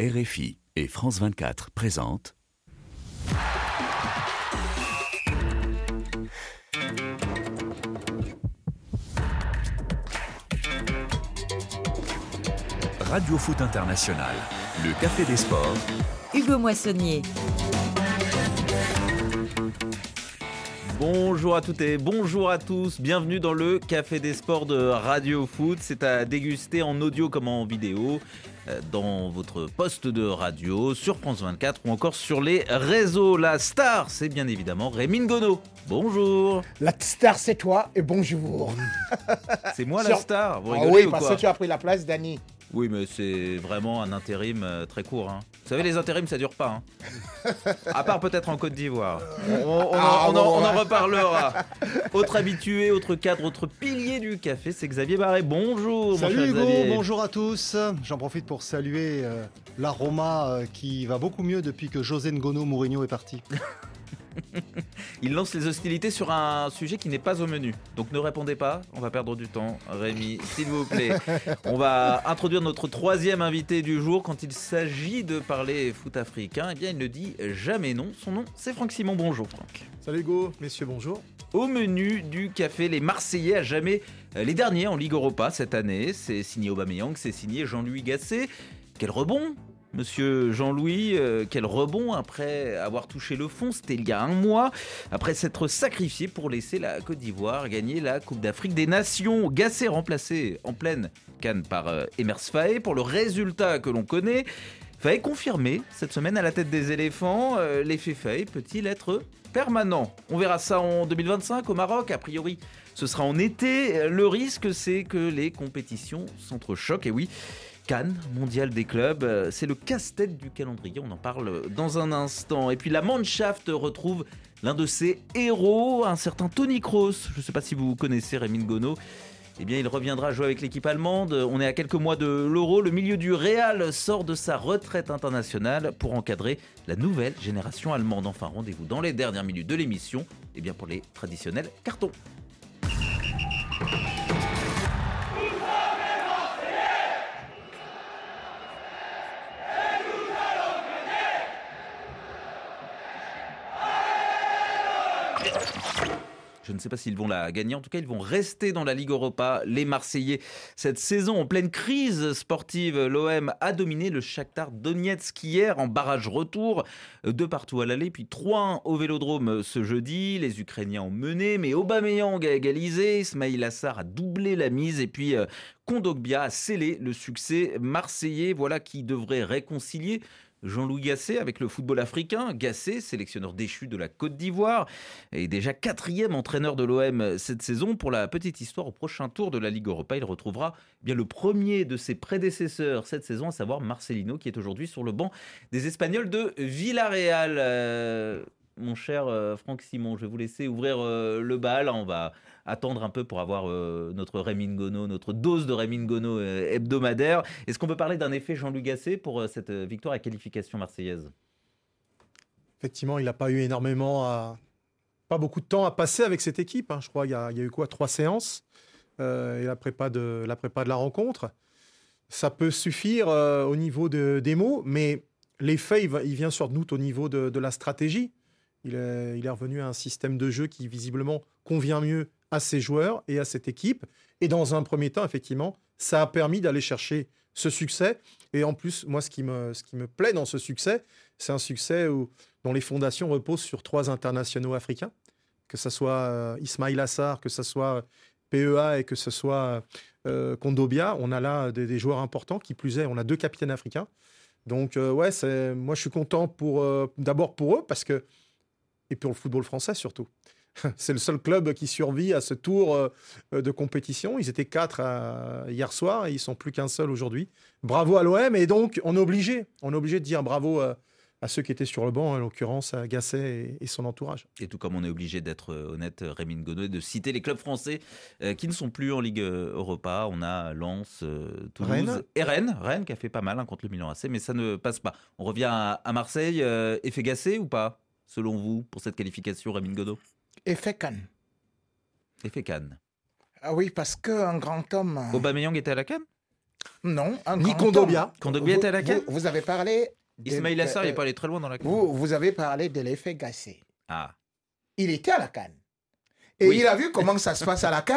RFI et France 24 présentent Radio Foot International, le Café des Sports, Hugo Moissonnier. Bonjour à toutes et bonjour à tous, bienvenue dans le Café des Sports de Radio Foot. C'est à déguster en audio comme en vidéo dans votre poste de radio, sur France 24 ou encore sur les réseaux. La star, c'est bien évidemment Rémi Ngono. Bonjour. La star, c'est toi et bonjour. C'est moi la Sur- star, vous Ah oui, ou parce que tu as pris la place d'Annie. Oui, mais c'est vraiment un intérim euh, très court. hein. Vous savez, les intérims, ça dure pas. hein. À part peut-être en Côte d'Ivoire. On, on en- Ah, on en, bon, on en ouais. reparlera. Autre habitué, autre cadre, autre pilier du café, c'est Xavier Barré. Bonjour, mon Salut Hugo, Xavier. bonjour à tous. J'en profite pour saluer euh, l'aroma euh, qui va beaucoup mieux depuis que José Ngono Mourinho est parti. Il lance les hostilités sur un sujet qui n'est pas au menu. Donc ne répondez pas, on va perdre du temps. Rémi, s'il vous plaît. On va introduire notre troisième invité du jour. Quand il s'agit de parler foot africain, eh bien il ne dit jamais non. Son nom, c'est Franck Simon. Bonjour Franck. Salut Hugo, messieurs, bonjour. Au menu du café, les Marseillais à jamais euh, les derniers en Ligue Europa cette année. C'est signé Aubameyang, c'est signé Jean-Louis Gasset. Quel rebond Monsieur Jean-Louis, euh, quel rebond après avoir touché le fond, c'était il y a un mois, après s'être sacrifié pour laisser la Côte d'Ivoire gagner la Coupe d'Afrique des Nations. Gasset remplacé en pleine canne par euh, Emers Faé pour le résultat que l'on connaît. Faé confirmé cette semaine à la tête des éléphants. Euh, L'effet Faé peut-il être permanent? On verra ça en 2025 au Maroc. A priori, ce sera en été. Le risque, c'est que les compétitions s'entrechoquent. Et oui, Cannes, mondial des clubs, euh, c'est le casse-tête du calendrier. On en parle dans un instant. Et puis la Mannschaft retrouve l'un de ses héros, un certain Tony Kroos. Je ne sais pas si vous connaissez Rémi Gono. Eh bien, il reviendra jouer avec l'équipe allemande. On est à quelques mois de l'Euro. Le milieu du Real sort de sa retraite internationale pour encadrer la nouvelle génération allemande. Enfin, rendez-vous dans les dernières minutes de l'émission. Eh bien, pour les traditionnels cartons. Je ne sais pas s'ils vont la gagner. En tout cas, ils vont rester dans la Ligue Europa, les Marseillais. Cette saison, en pleine crise sportive, l'OM a dominé le Shakhtar Donetsk hier en barrage retour. Deux partout à l'aller, puis 3-1 au Vélodrome ce jeudi. Les Ukrainiens ont mené, mais Aubameyang a égalisé. Ismail Assar a doublé la mise. Et puis euh, Kondogbia a scellé le succès marseillais. Voilà qui devrait réconcilier Jean-Louis Gasset avec le football africain. Gasset, sélectionneur déchu de la Côte d'Ivoire, est déjà quatrième entraîneur de l'OM cette saison. Pour la petite histoire, au prochain tour de la Ligue Europa, il retrouvera bien le premier de ses prédécesseurs cette saison, à savoir Marcelino, qui est aujourd'hui sur le banc des Espagnols de Villarreal. Euh, mon cher euh, Franck Simon, je vais vous laisser ouvrir euh, le bal. On va attendre un peu pour avoir euh, notre Rémi Ngono, notre dose de Rémi Ngono euh, hebdomadaire. Est-ce qu'on peut parler d'un effet Jean-Louis Gasset pour euh, cette victoire à qualification marseillaise? Effectivement, il n'a pas eu énormément. Pas beaucoup de temps à passer avec cette équipe. hein. Je crois qu'il y, a- eu quoi Trois séances et la prépa, de, la rencontre. Ça peut suffire au niveau de- des mots, mais l'effet, il, vient sur doute au niveau de, la stratégie. Il est revenu à un système de jeu qui visiblement convient mieux à ses joueurs et à cette équipe. Et dans un premier temps, effectivement, ça a permis d'aller chercher ce succès. Et en plus, moi, ce qui me, ce qui me plaît dans ce succès, c'est un succès où, dont les fondations reposent sur trois internationaux africains, que ce soit euh, Ismail Assar, que ce soit PEA et que ce soit euh, Kondobia. On a là des, joueurs importants. Qui plus est, on a deux capitaines africains. Donc, euh, ouais, moi, je suis content pour, euh, d'abord pour eux, parce que, et pour le football français surtout. C'est le seul club qui survit à ce tour euh, de compétition. Ils étaient quatre euh, hier soir et ils sont plus qu'un seul aujourd'hui. Bravo à l'OM et donc on est obligé, on est obligé de dire bravo euh, à ceux qui étaient sur le banc, en l'occurrence à Gasset et, son entourage. Et tout comme on est obligé d'être honnête, Rémi Ngono, et de citer les clubs français qui ne sont plus en Ligue Europa. On a Lens, Toulouse Rennes. et Rennes. Rennes qui a fait pas mal hein, contre le Milan AC, mais ça ne passe pas. On revient à, Marseille. Effet Gasset ou pas, selon vous, pour cette qualification, Rémi Ngono Effet Cannes. Effet Cannes. Ah oui, parce qu'un grand homme. euh, Aubameyang était à la Cannes? Non, un Ni grand homme. Vous- était à la CAN vous, vous avez parlé. de- Ismail Assar, il euh, n'est pas allé très loin dans la CAN. vous, vous avez parlé de l'effet Gassé. Ah. Il était à la Cannes. Et Oui. il a vu comment ça se passe à la Cannes.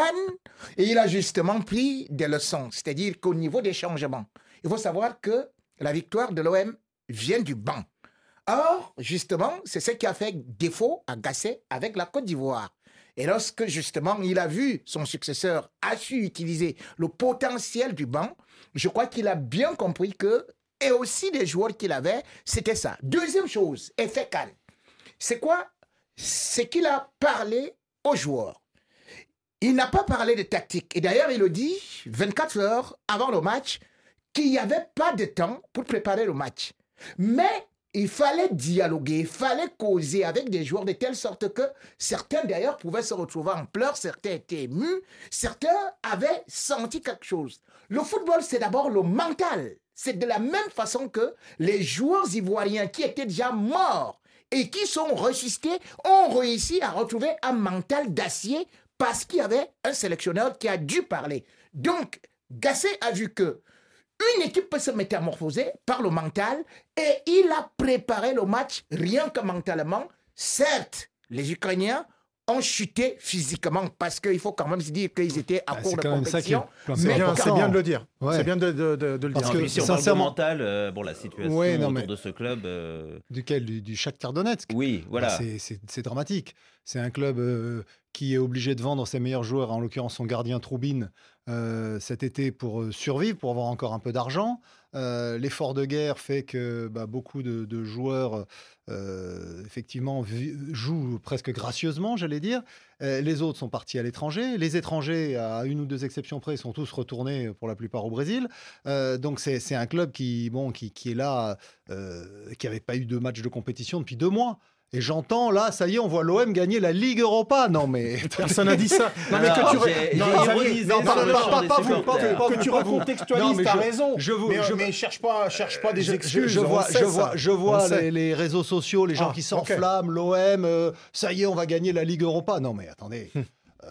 Et il a justement pris des leçons. C'est-à-dire qu'au niveau des changements, il faut savoir que la victoire de l'OM vient du banc. Or, justement, c'est ce qui a fait défaut à Gasset avec la Côte d'Ivoire. Et lorsque, justement, il a vu son successeur a su utiliser le potentiel du banc, je crois qu'il a bien compris que, et aussi les joueurs qu'il avait, c'était ça. Deuxième chose, effet Cannes. C'est quoi? C'est qu'il a parlé aux joueurs. Il n'a pas parlé de tactique. Et d'ailleurs, il le dit 24 heures avant le match qu'il n'y avait pas de temps pour préparer le match. Mais il fallait dialoguer, il fallait causer avec des joueurs de telle sorte que certains d'ailleurs pouvaient se retrouver en pleurs, certains étaient émus, certains avaient senti quelque chose. Le football, c'est d'abord le mental. C'est de la même façon que les joueurs ivoiriens qui étaient déjà morts et qui sont ressuscités ont réussi à retrouver un mental d'acier parce qu'il y avait un sélectionneur qui a dû parler. Donc, Gasset a vu que une équipe peut se métamorphoser par le mental et il a préparé le match rien que mentalement. Certes, les Ukrainiens ont chuté physiquement parce qu'il faut quand même se dire qu'ils étaient à Bah, court c'est de compétition. C'est bien, important. c'est bien de le dire. Ouais. C'est bien de, de- de- de le Parce dire. que- si on parle de sincèrement- mental, euh, bon, la situation Ouais, non, autour de ce club. euh, Duquel Du, du Shakhtar Donetsk Oui, voilà. Bah, c'est- c'est c'est dramatique. C'est un club euh, qui est obligé de vendre ses meilleurs joueurs, en l'occurrence son gardien Troubine, euh, cet été pour euh, survivre, pour avoir encore un peu d'argent. Euh, L'effort de guerre fait que bah, beaucoup de, joueurs, effectivement, jouent presque gracieusement, j'allais dire. Les autres sont partis à l'étranger. Les étrangers, à une ou deux exceptions près, sont tous retournés pour la plupart au Brésil. Donc c'est un club qui, bon, qui, qui est là, qui n'avait pas eu de match de compétition depuis deux mois. Et j'entends là, ça y est, on voit l'OM gagner la Ligue Europa. Non mais Personne n'a dit ça. Non, mais que tu, non, que tu recontextualises, je- raison. je vous- mais, je- mais cherche pas, cherche pas des excuses. Je, vois, je vois, je vois les, les réseaux sociaux, les gens Ah, qui s'enflamment, l'OM, euh, ça y est, on va gagner la Ligue Europa. Non mais attendez, euh,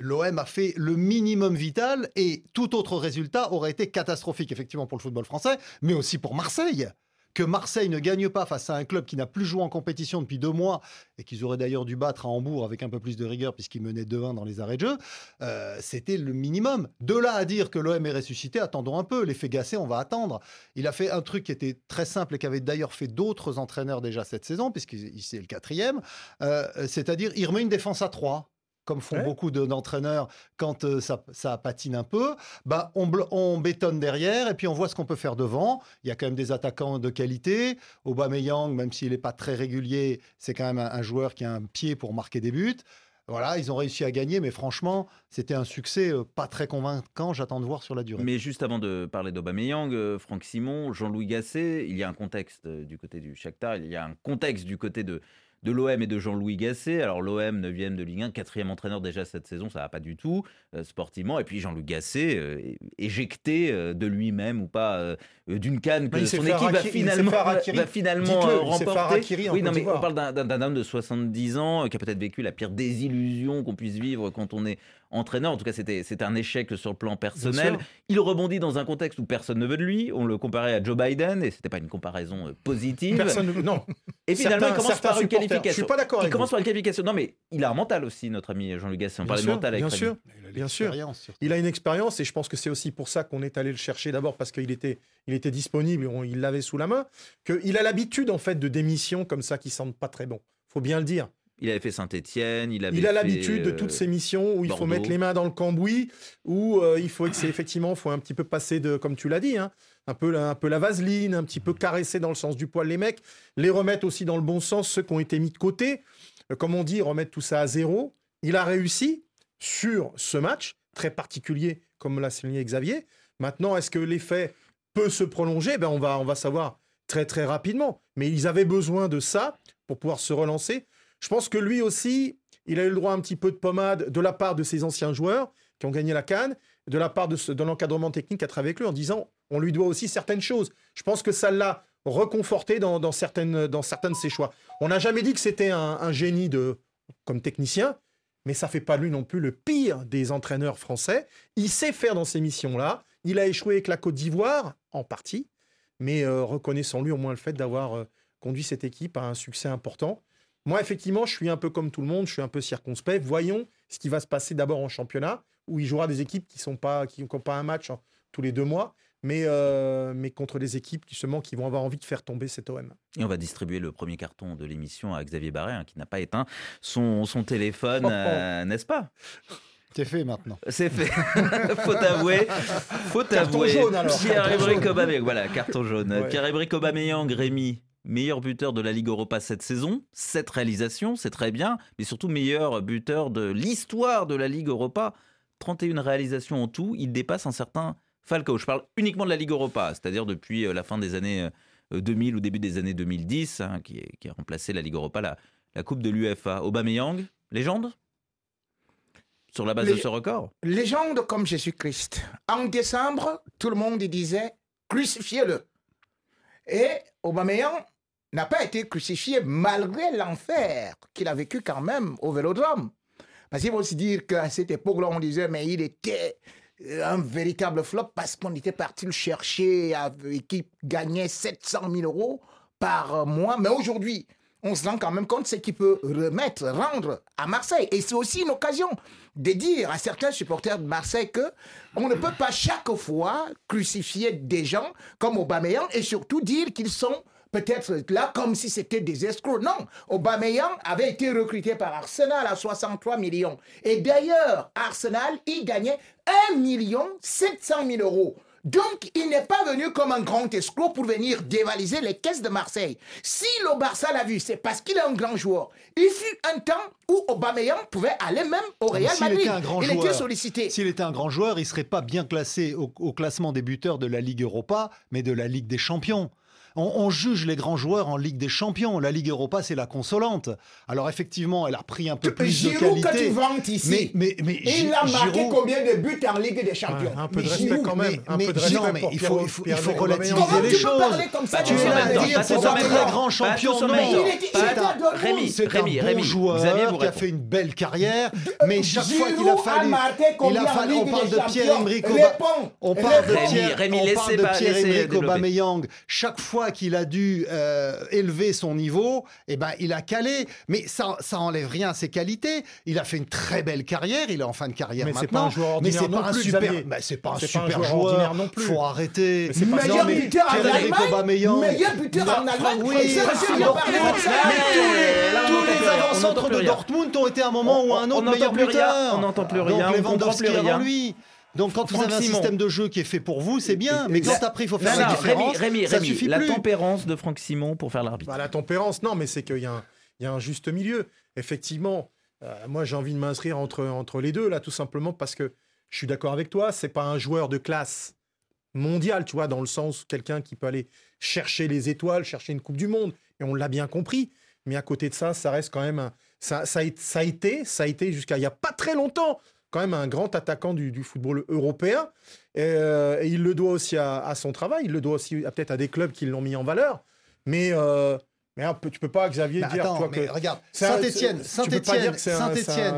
l'OM a fait le minimum vital et tout autre résultat aurait été catastrophique effectivement pour le football français, mais aussi pour Marseille. Que Marseille ne gagne pas face à un club qui n'a plus joué en compétition depuis deux mois et qu'ils auraient d'ailleurs dû battre à Hambourg avec un peu plus de rigueur puisqu'ils menaient 2-1 dans les arrêts de jeu, euh, c'était le minimum. De là à dire que l'OM est ressuscité, attendons un peu. L'effet Gassé, on va attendre. Il a fait un truc qui était très simple et qui avait d'ailleurs fait d'autres entraîneurs déjà cette saison, puisqu'il c'est le quatrième, euh, c'est-à-dire il remet une défense à 3 comme font Ouais. beaucoup de- d'entraîneurs quand euh, ça, ça patine un peu, bah, on, bétonne derrière et puis on voit ce qu'on peut faire devant. Il y a quand même des attaquants de qualité. Aubameyang, même s'il n'est pas très régulier, c'est quand même un, un joueur qui a un pied pour marquer des buts. Voilà, ils ont réussi à gagner, mais franchement, c'était un succès euh, pas très convaincant. J'attends de voir sur la durée. Mais juste avant de parler d'Aubameyang, euh, Franck Simon, Jean-Louis Gasset, il y a un contexte euh, du côté du Shakhtar, il y a un contexte du côté de, de l'OM et de Jean-Louis Gasset. Alors l'OM, 9e de Ligue 1, 4e entraîneur déjà cette saison, ça va pas du tout euh, sportivement. Et puis Jean-Louis Gasset, euh, éjecté euh, de lui-même ou pas d'une canne que il son équipe va finalement, va finalement remporter. Oui, non, mais on parle d'un- homme de 70 ans qui a peut-être vécu la pire désillusion qu'on puisse vivre quand on est entraîneur. En tout cas, c'était un échec sur le plan personnel. Il rebondit dans un contexte où personne ne veut de lui. On le comparait à Joe Biden et c'était pas une comparaison euh, positive. Personne ne- non. Et finalement, Certains- il commence par une qualification. Je suis pas d'accord Il commence vous. par une qualification. Non, mais il a un mental aussi, notre ami Jean-Luc Gasset. On parlait mental avec bien sûr. Bien sûr. Il a une expérience et je pense que c'est aussi pour ça qu'on est allé le chercher d'abord parce qu'il était, il était disponible, on- il l'avait sous la main. Qu'il a l'habitude en fait de démissions comme ça qui sentent pas très bon. Faut bien le dire. Il avait fait Saint-Etienne. Il, avait Il a l'habitude de euh, toutes ces missions où il faut mettre les mains dans le cambouis, où euh, il faut effectivement, faut un petit peu passer de, comme tu l'as dit, hein, un peu, la, un peu la vaseline, un petit peu caresser dans le sens du poil les mecs, les remettre aussi dans le bon sens ceux qui ont été mis de côté, Euh, comme on dit, remettre tout ça à zéro. Il a réussi sur ce match très particulier, comme l'a souligné Xavier. Maintenant, est-ce que l'effet peut se prolonger? Ben on va, on va savoir très très rapidement. Mais ils avaient besoin de ça pour pouvoir se relancer. Je pense que lui aussi, il a eu le droit à un petit peu de pommade de la part de ses anciens joueurs qui ont gagné la Cannes, de la part de, l'encadrement technique à travers lui en disant on lui doit aussi certaines choses. Je pense que ça l'a reconforté dans, certaines, certains de ses choix. On n'a jamais dit que c'était un, un génie de, comme technicien, mais ça fait pas lui non plus le pire des entraîneurs français. Il sait faire dans ces missions-là. Il a échoué avec la Côte d'Ivoire, en partie, mais euh, reconnaissons-lui au moins le fait d'avoir euh, conduit cette équipe à un succès important. Moi, effectivement, je suis un peu comme tout le monde, je suis un peu circonspect. Voyons ce qui va se passer d'abord en championnat, où il jouera des équipes qui n'ont pas, qui, qui ont pas un match hein, tous les deux mois, mais, euh, mais contre des équipes justement qui vont avoir envie de faire tomber cet OM. Et on va distribuer le premier carton de l'émission à Xavier Barret, hein, qui n'a pas éteint son, son téléphone, Oh, oh. euh, n'est-ce pas? C'est fait maintenant. C'est fait. faut avouer. Faut Carton avouer. jaune, alors. Pierre-Emerick Aubameyang. Voilà, carton jaune. Ouais. Pierre-Emerick Aubameyang, Rémi, meilleur buteur de la Ligue Europa cette saison. Cette réalisation, c'est très bien. Mais surtout meilleur buteur de l'histoire de la Ligue Europa. 31 réalisations en tout. Il dépasse un certain Falcao. Je parle uniquement de la Ligue Europa, c'est-à-dire depuis euh, la fin des années euh, 2000 ou début des années 2010, hein, qui, qui a remplacé la Ligue Europa, la, la Coupe de l'UFA. Aubameyang, légende? Sur la base Les- de ce record? Légende comme Jésus-Christ. En décembre, tout le monde disait crucifiez-le. Et Aubameyang n'a pas été crucifié malgré l'enfer qu'il a vécu quand même au Vélodrome. Parce qu'il faut se dire qu'à cette époque-là, on disait mais il était euh, un véritable flop parce qu'on était parti le chercher avec qui gagnait 700 000 euros par mois. Mais aujourd'hui, on se rend quand même compte ce qu'il peut remettre, rendre à Marseille. Et c'est aussi une occasion de dire à certains supporters de Marseille que on ne peut pas chaque fois crucifier des gens comme Aubameyang et surtout dire qu'ils sont peut-être là comme si c'était des escrocs. Non, Aubameyang avait été recruté par Arsenal à 63 millions. Et d'ailleurs, Arsenal, il gagnait 1 million 700 000 euros. Donc, il n'est pas venu comme un grand escroc pour venir dévaliser les caisses de Marseille. Si le Barça l'a vu, c'est parce qu'il est un grand joueur. Il fut un temps où Aubameyang pouvait aller même au Mais Real Madrid. était un grand il était sollicité. S'il était un grand joueur, il serait pas bien classé au, au classement des buteurs de la Ligue Europa, mais de la Ligue des Champions. On, on juge les grands joueurs en Ligue des Champions. La Ligue Europa, c'est la consolante. Alors effectivement, elle a pris un peu plus de Giroud que tu qualité. vantes ici. Mais, mais, mais il a marqué Giroud- combien de buts en Ligue des Champions Ouais, un peu de Mais respect Giroud, quand même. mais- un mais peu de non, mais pour il faut- il faut- il relativiser Comment les tu peux choses. parler comme ça de Tu es là à dire c'est un très grand Pas champion. Dortmund. Rémi, C'est Rémi, Rémi. joueur qui a fait une belle carrière, mais chaque fois qu'il a Giroud fallu, il a fallu, on parle de Pierre-Emerick. On parle de Pierre-Emerick. Aubameyang. Chaque fois qu'il a dû euh, élever son niveau, eh ben, il a calé. Mais ça, ça enlève rien à ses qualités. Il a fait une très belle carrière. Il est en fin de carrière Mais c'est maintenant. pas un joueur mais ordinaire c'est pas plus, super. Xavier. bah, pas pas un super joueur non plus. Faut arrêter. Mais c'est pas Meilleur mais buteur en Allemagne. Meilleur buteur en Allemagne. oui, mais tous les- avant-centres de. Dortmund ont été à un moment ou à un autre meilleur buteur. on n'entend plus Donc rien, on comprend Lewandowski plus rien. avant lui. Donc quand vous avez un système de jeu qui est fait pour vous, c'est bien. Mais La- quand après il faut faire Non, la non, différence, Rémi, Rémi, ça Rémi, suffit la plus. tempérance de Franck Simon pour faire l'arbitre. Bah, la tempérance, non, mais c'est qu'il y, a un- il y a un juste milieu. Effectivement, euh, moi j'ai envie de m'inscrire entre, entre les deux, là, tout simplement parce que je suis d'accord avec toi, c'est pas un joueur de classe mondiale, tu vois, dans le sens quelqu'un qui peut aller chercher les étoiles, chercher une Coupe du Monde, et on l'a bien compris. Mais à côté de ça, ça reste quand même un- ça, ça a été, ça a été jusqu'à il y a pas très longtemps, quand même un grand attaquant du, du football européen. Et, euh, et il le doit aussi à, à son travail, il le doit aussi peut-être à des clubs qui l'ont mis en valeur. Mais, euh, mais tu peux pas, Xavier, Mais dire attends, mais que regarde, Saint-Etienne, un- Saint-Etienne,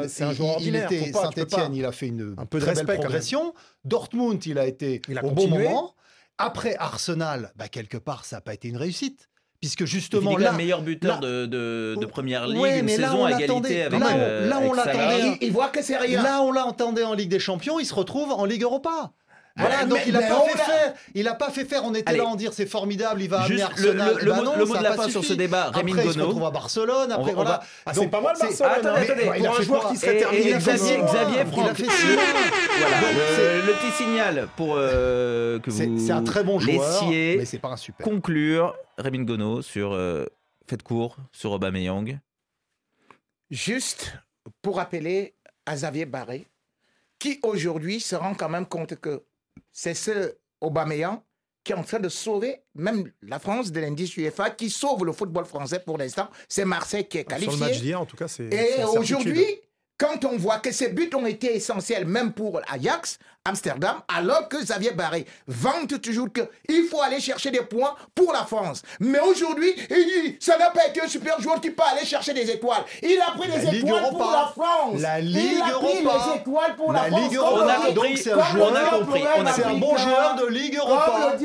c'est un- joueur il, ordinaire. Saint-Etienne, il a fait une Un peu de très respect, belle progression. Dortmund, il a été Il a au bon moment. Après Arsenal, bah, quelque part, ça n'a pas été une réussite. Puisque justement, là, même meilleur buteur là- de, de, de première ligue, Ouais, une mais là, saison on à égalité avec, Là, on- euh, là, on l'attendait. Il, il voit que c'est rien. Là, on l'attendait en Ligue des Champions, il se retrouve en Ligue Europa. Voilà, Ah, donc mais- il n'a mais pas fait faire. Il n'a pas fait faire. On était Allez. là en dire c'est formidable, il va Juste amener le- Arsenal. le- le Bah mot- non, le mot de a la fin sur ce débat, Rémi Après, il se à Barcelone. On Après, on voilà. va- Ah, c'est pas mal, Barcelone, Attendez, hein. attendez. Pour Il a un joueur quoi qui serait Et- et terminé il a fait Xavier. Xavier, Il a Franck, fait. Voilà, Donc, le, c'est- le petit signal pour euh, que C'est vous c'est un très bon joueur, laissiez mais c'est pas un super. conclure Rémi Ngono sur euh, Faites court sur Aubameyang. Juste pour rappeler à Xavier Barré, qui aujourd'hui se rend quand même compte que c'est ce Aubameyang qui est en train de sauver même la France de l'indice UEFA, qui sauve le football français pour l'instant. C'est Marseille qui est Sur le match qualifié. d'hier, en tout cas, c'est. c'est Et aujourd'hui. Quand on voit que ces buts ont été essentiels, même pour Ajax, Amsterdam, alors que Xavier Barré vante toujours qu'il faut aller chercher des points pour la France. Mais aujourd'hui, il dit ça n'a pas été un super joueur qui peut aller chercher des étoiles. Il a pris des étoiles pour la France. La Ligue il a pris Europa. les étoiles pour La la, France. Ligue Europa. On a compris, Donc c'est un joueur, compris, on a c'est un bon joueur de Ligue Europa.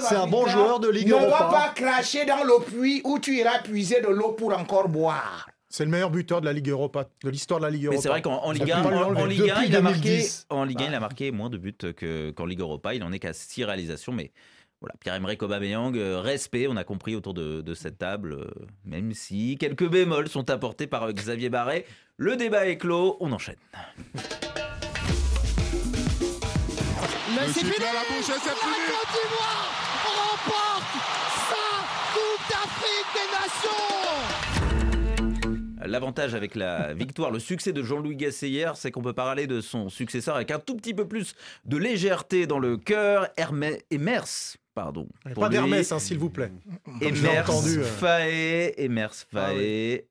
C'est un bon joueur de Ligue Ne Europa. va pas cracher dans le puits où tu iras puiser de l'eau pour encore boire. C'est le meilleur buteur de la Ligue Europa, de l'histoire de la Ligue Mais Europa. c'est vrai qu'en Ligue peut 1, pas lui en, Ligue 1, Depuis il a marqué, 2010. en Ligue 1, il a marqué moins de buts que- qu'en Ligue Europa. Il en est qu'à 6 réalisations, mais voilà, Pierre-Emerick Aubameyang, euh, respect, on a compris autour de, de cette table, euh, même si quelques bémols sont apportés par euh, Xavier Barret. Le débat est clos, on enchaîne. Le sifflet à la bouche, c'est La Côte d'Ivoire remporte sa Coupe d'Afrique des Nations L'avantage avec la victoire, le succès de Jean-Louis Gasset hier, c'est qu'on peut parler de son successeur avec un tout petit peu plus de légèreté dans le cœur. Hermès, Emers, pardon. pour Pas d'Hermès, hein, s'il vous plaît. Emers euh. Faé, Emers Ah Faé.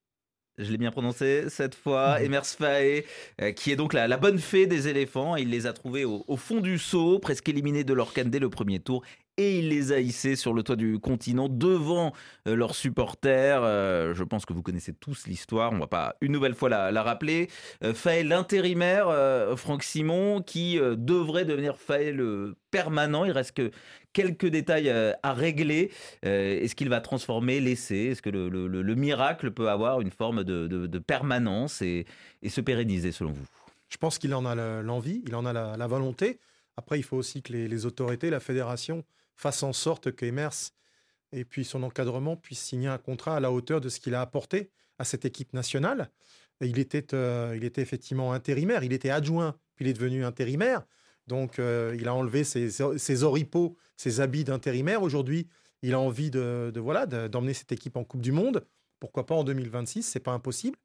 Je l'ai bien prononcé cette fois. Emers Faé, euh, qui est donc la, la bonne fée des éléphants. Il les a trouvés au, au fond du seau, presque éliminés de leur canne dès le premier tour. Et il les a hissés sur le toit du continent devant euh, leurs supporters. Euh, je pense que vous connaissez tous l'histoire. On ne va pas une nouvelle fois la, rappeler. Euh, Faé, l'intérimaire, euh, Franck Simon, qui devrait devenir Faé le permanent. Il reste que quelques détails à régler. Est-ce qu'il va transformer l'essai Est-ce que le, le- le- le miracle peut avoir une forme de, permanence et, se pérenniser selon vous? Je pense qu'il en a le- l'envie, il en a la, volonté. Après, il faut aussi que les autorités, la fédération, fassent en sorte qu'Emers et puis son encadrement puissent signer un contrat à la hauteur de ce qu'il a apporté à cette équipe nationale. Il, était, euh, il était effectivement intérimaire, il était adjoint, puis il est devenu intérimaire. Donc, euh, il a enlevé ses, ses oripeaux, ses habits d'intérimaire. Aujourd'hui, il a envie de, voilà de- d'emmener cette équipe en Coupe du Monde. Pourquoi pas en 2026 C'est pas impossible.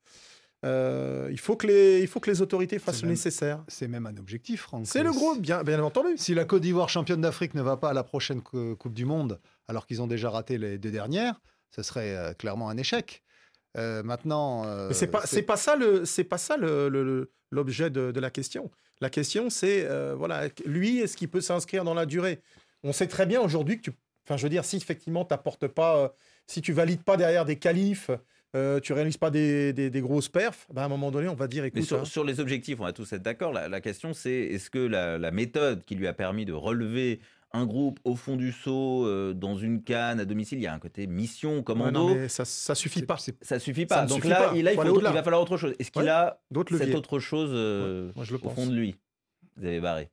Euh, il, faut que les, il faut que les autorités fassent le nécessaire. C'est même un objectif, Franck. C'est le gros, bien, bien entendu. Si la Côte d'Ivoire, championne d'Afrique, ne va pas à la prochaine cou- Coupe du Monde, alors qu'ils ont déjà raté les deux dernières, ce serait euh, clairement un échec. Euh, maintenant, Mais c'est pas, c'est pas ça le, c'est pas ça le- le- le- l'objet de, de la question. La question, c'est voilà, lui, est-ce qu'il peut s'inscrire dans la durée? On sait très bien aujourd'hui que tu, enfin, je veux dire, si effectivement t'apportes pas, si tu valides pas derrière des qualifs, euh, tu réalises pas des, des- des grosses perfs, ben, à un moment donné, on va dire, Mais écoute, sur, hein, sur les objectifs, on va tous être d'accord. La, la question, c'est est-ce que la, la méthode qui lui a permis de relever un groupe au fond du seau, euh, dans une canne, à domicile, il y a un côté mission, ouais, commando, non, mais ça, ça suffit pas. ça suffit ça pas. ne Donc suffit là, pas. il, là, il, Faut va falloir autre chose. Est-ce qu'il Ouais. a cette autre chose euh, Moi, je le au pense. fond de lui? Vous avez barré.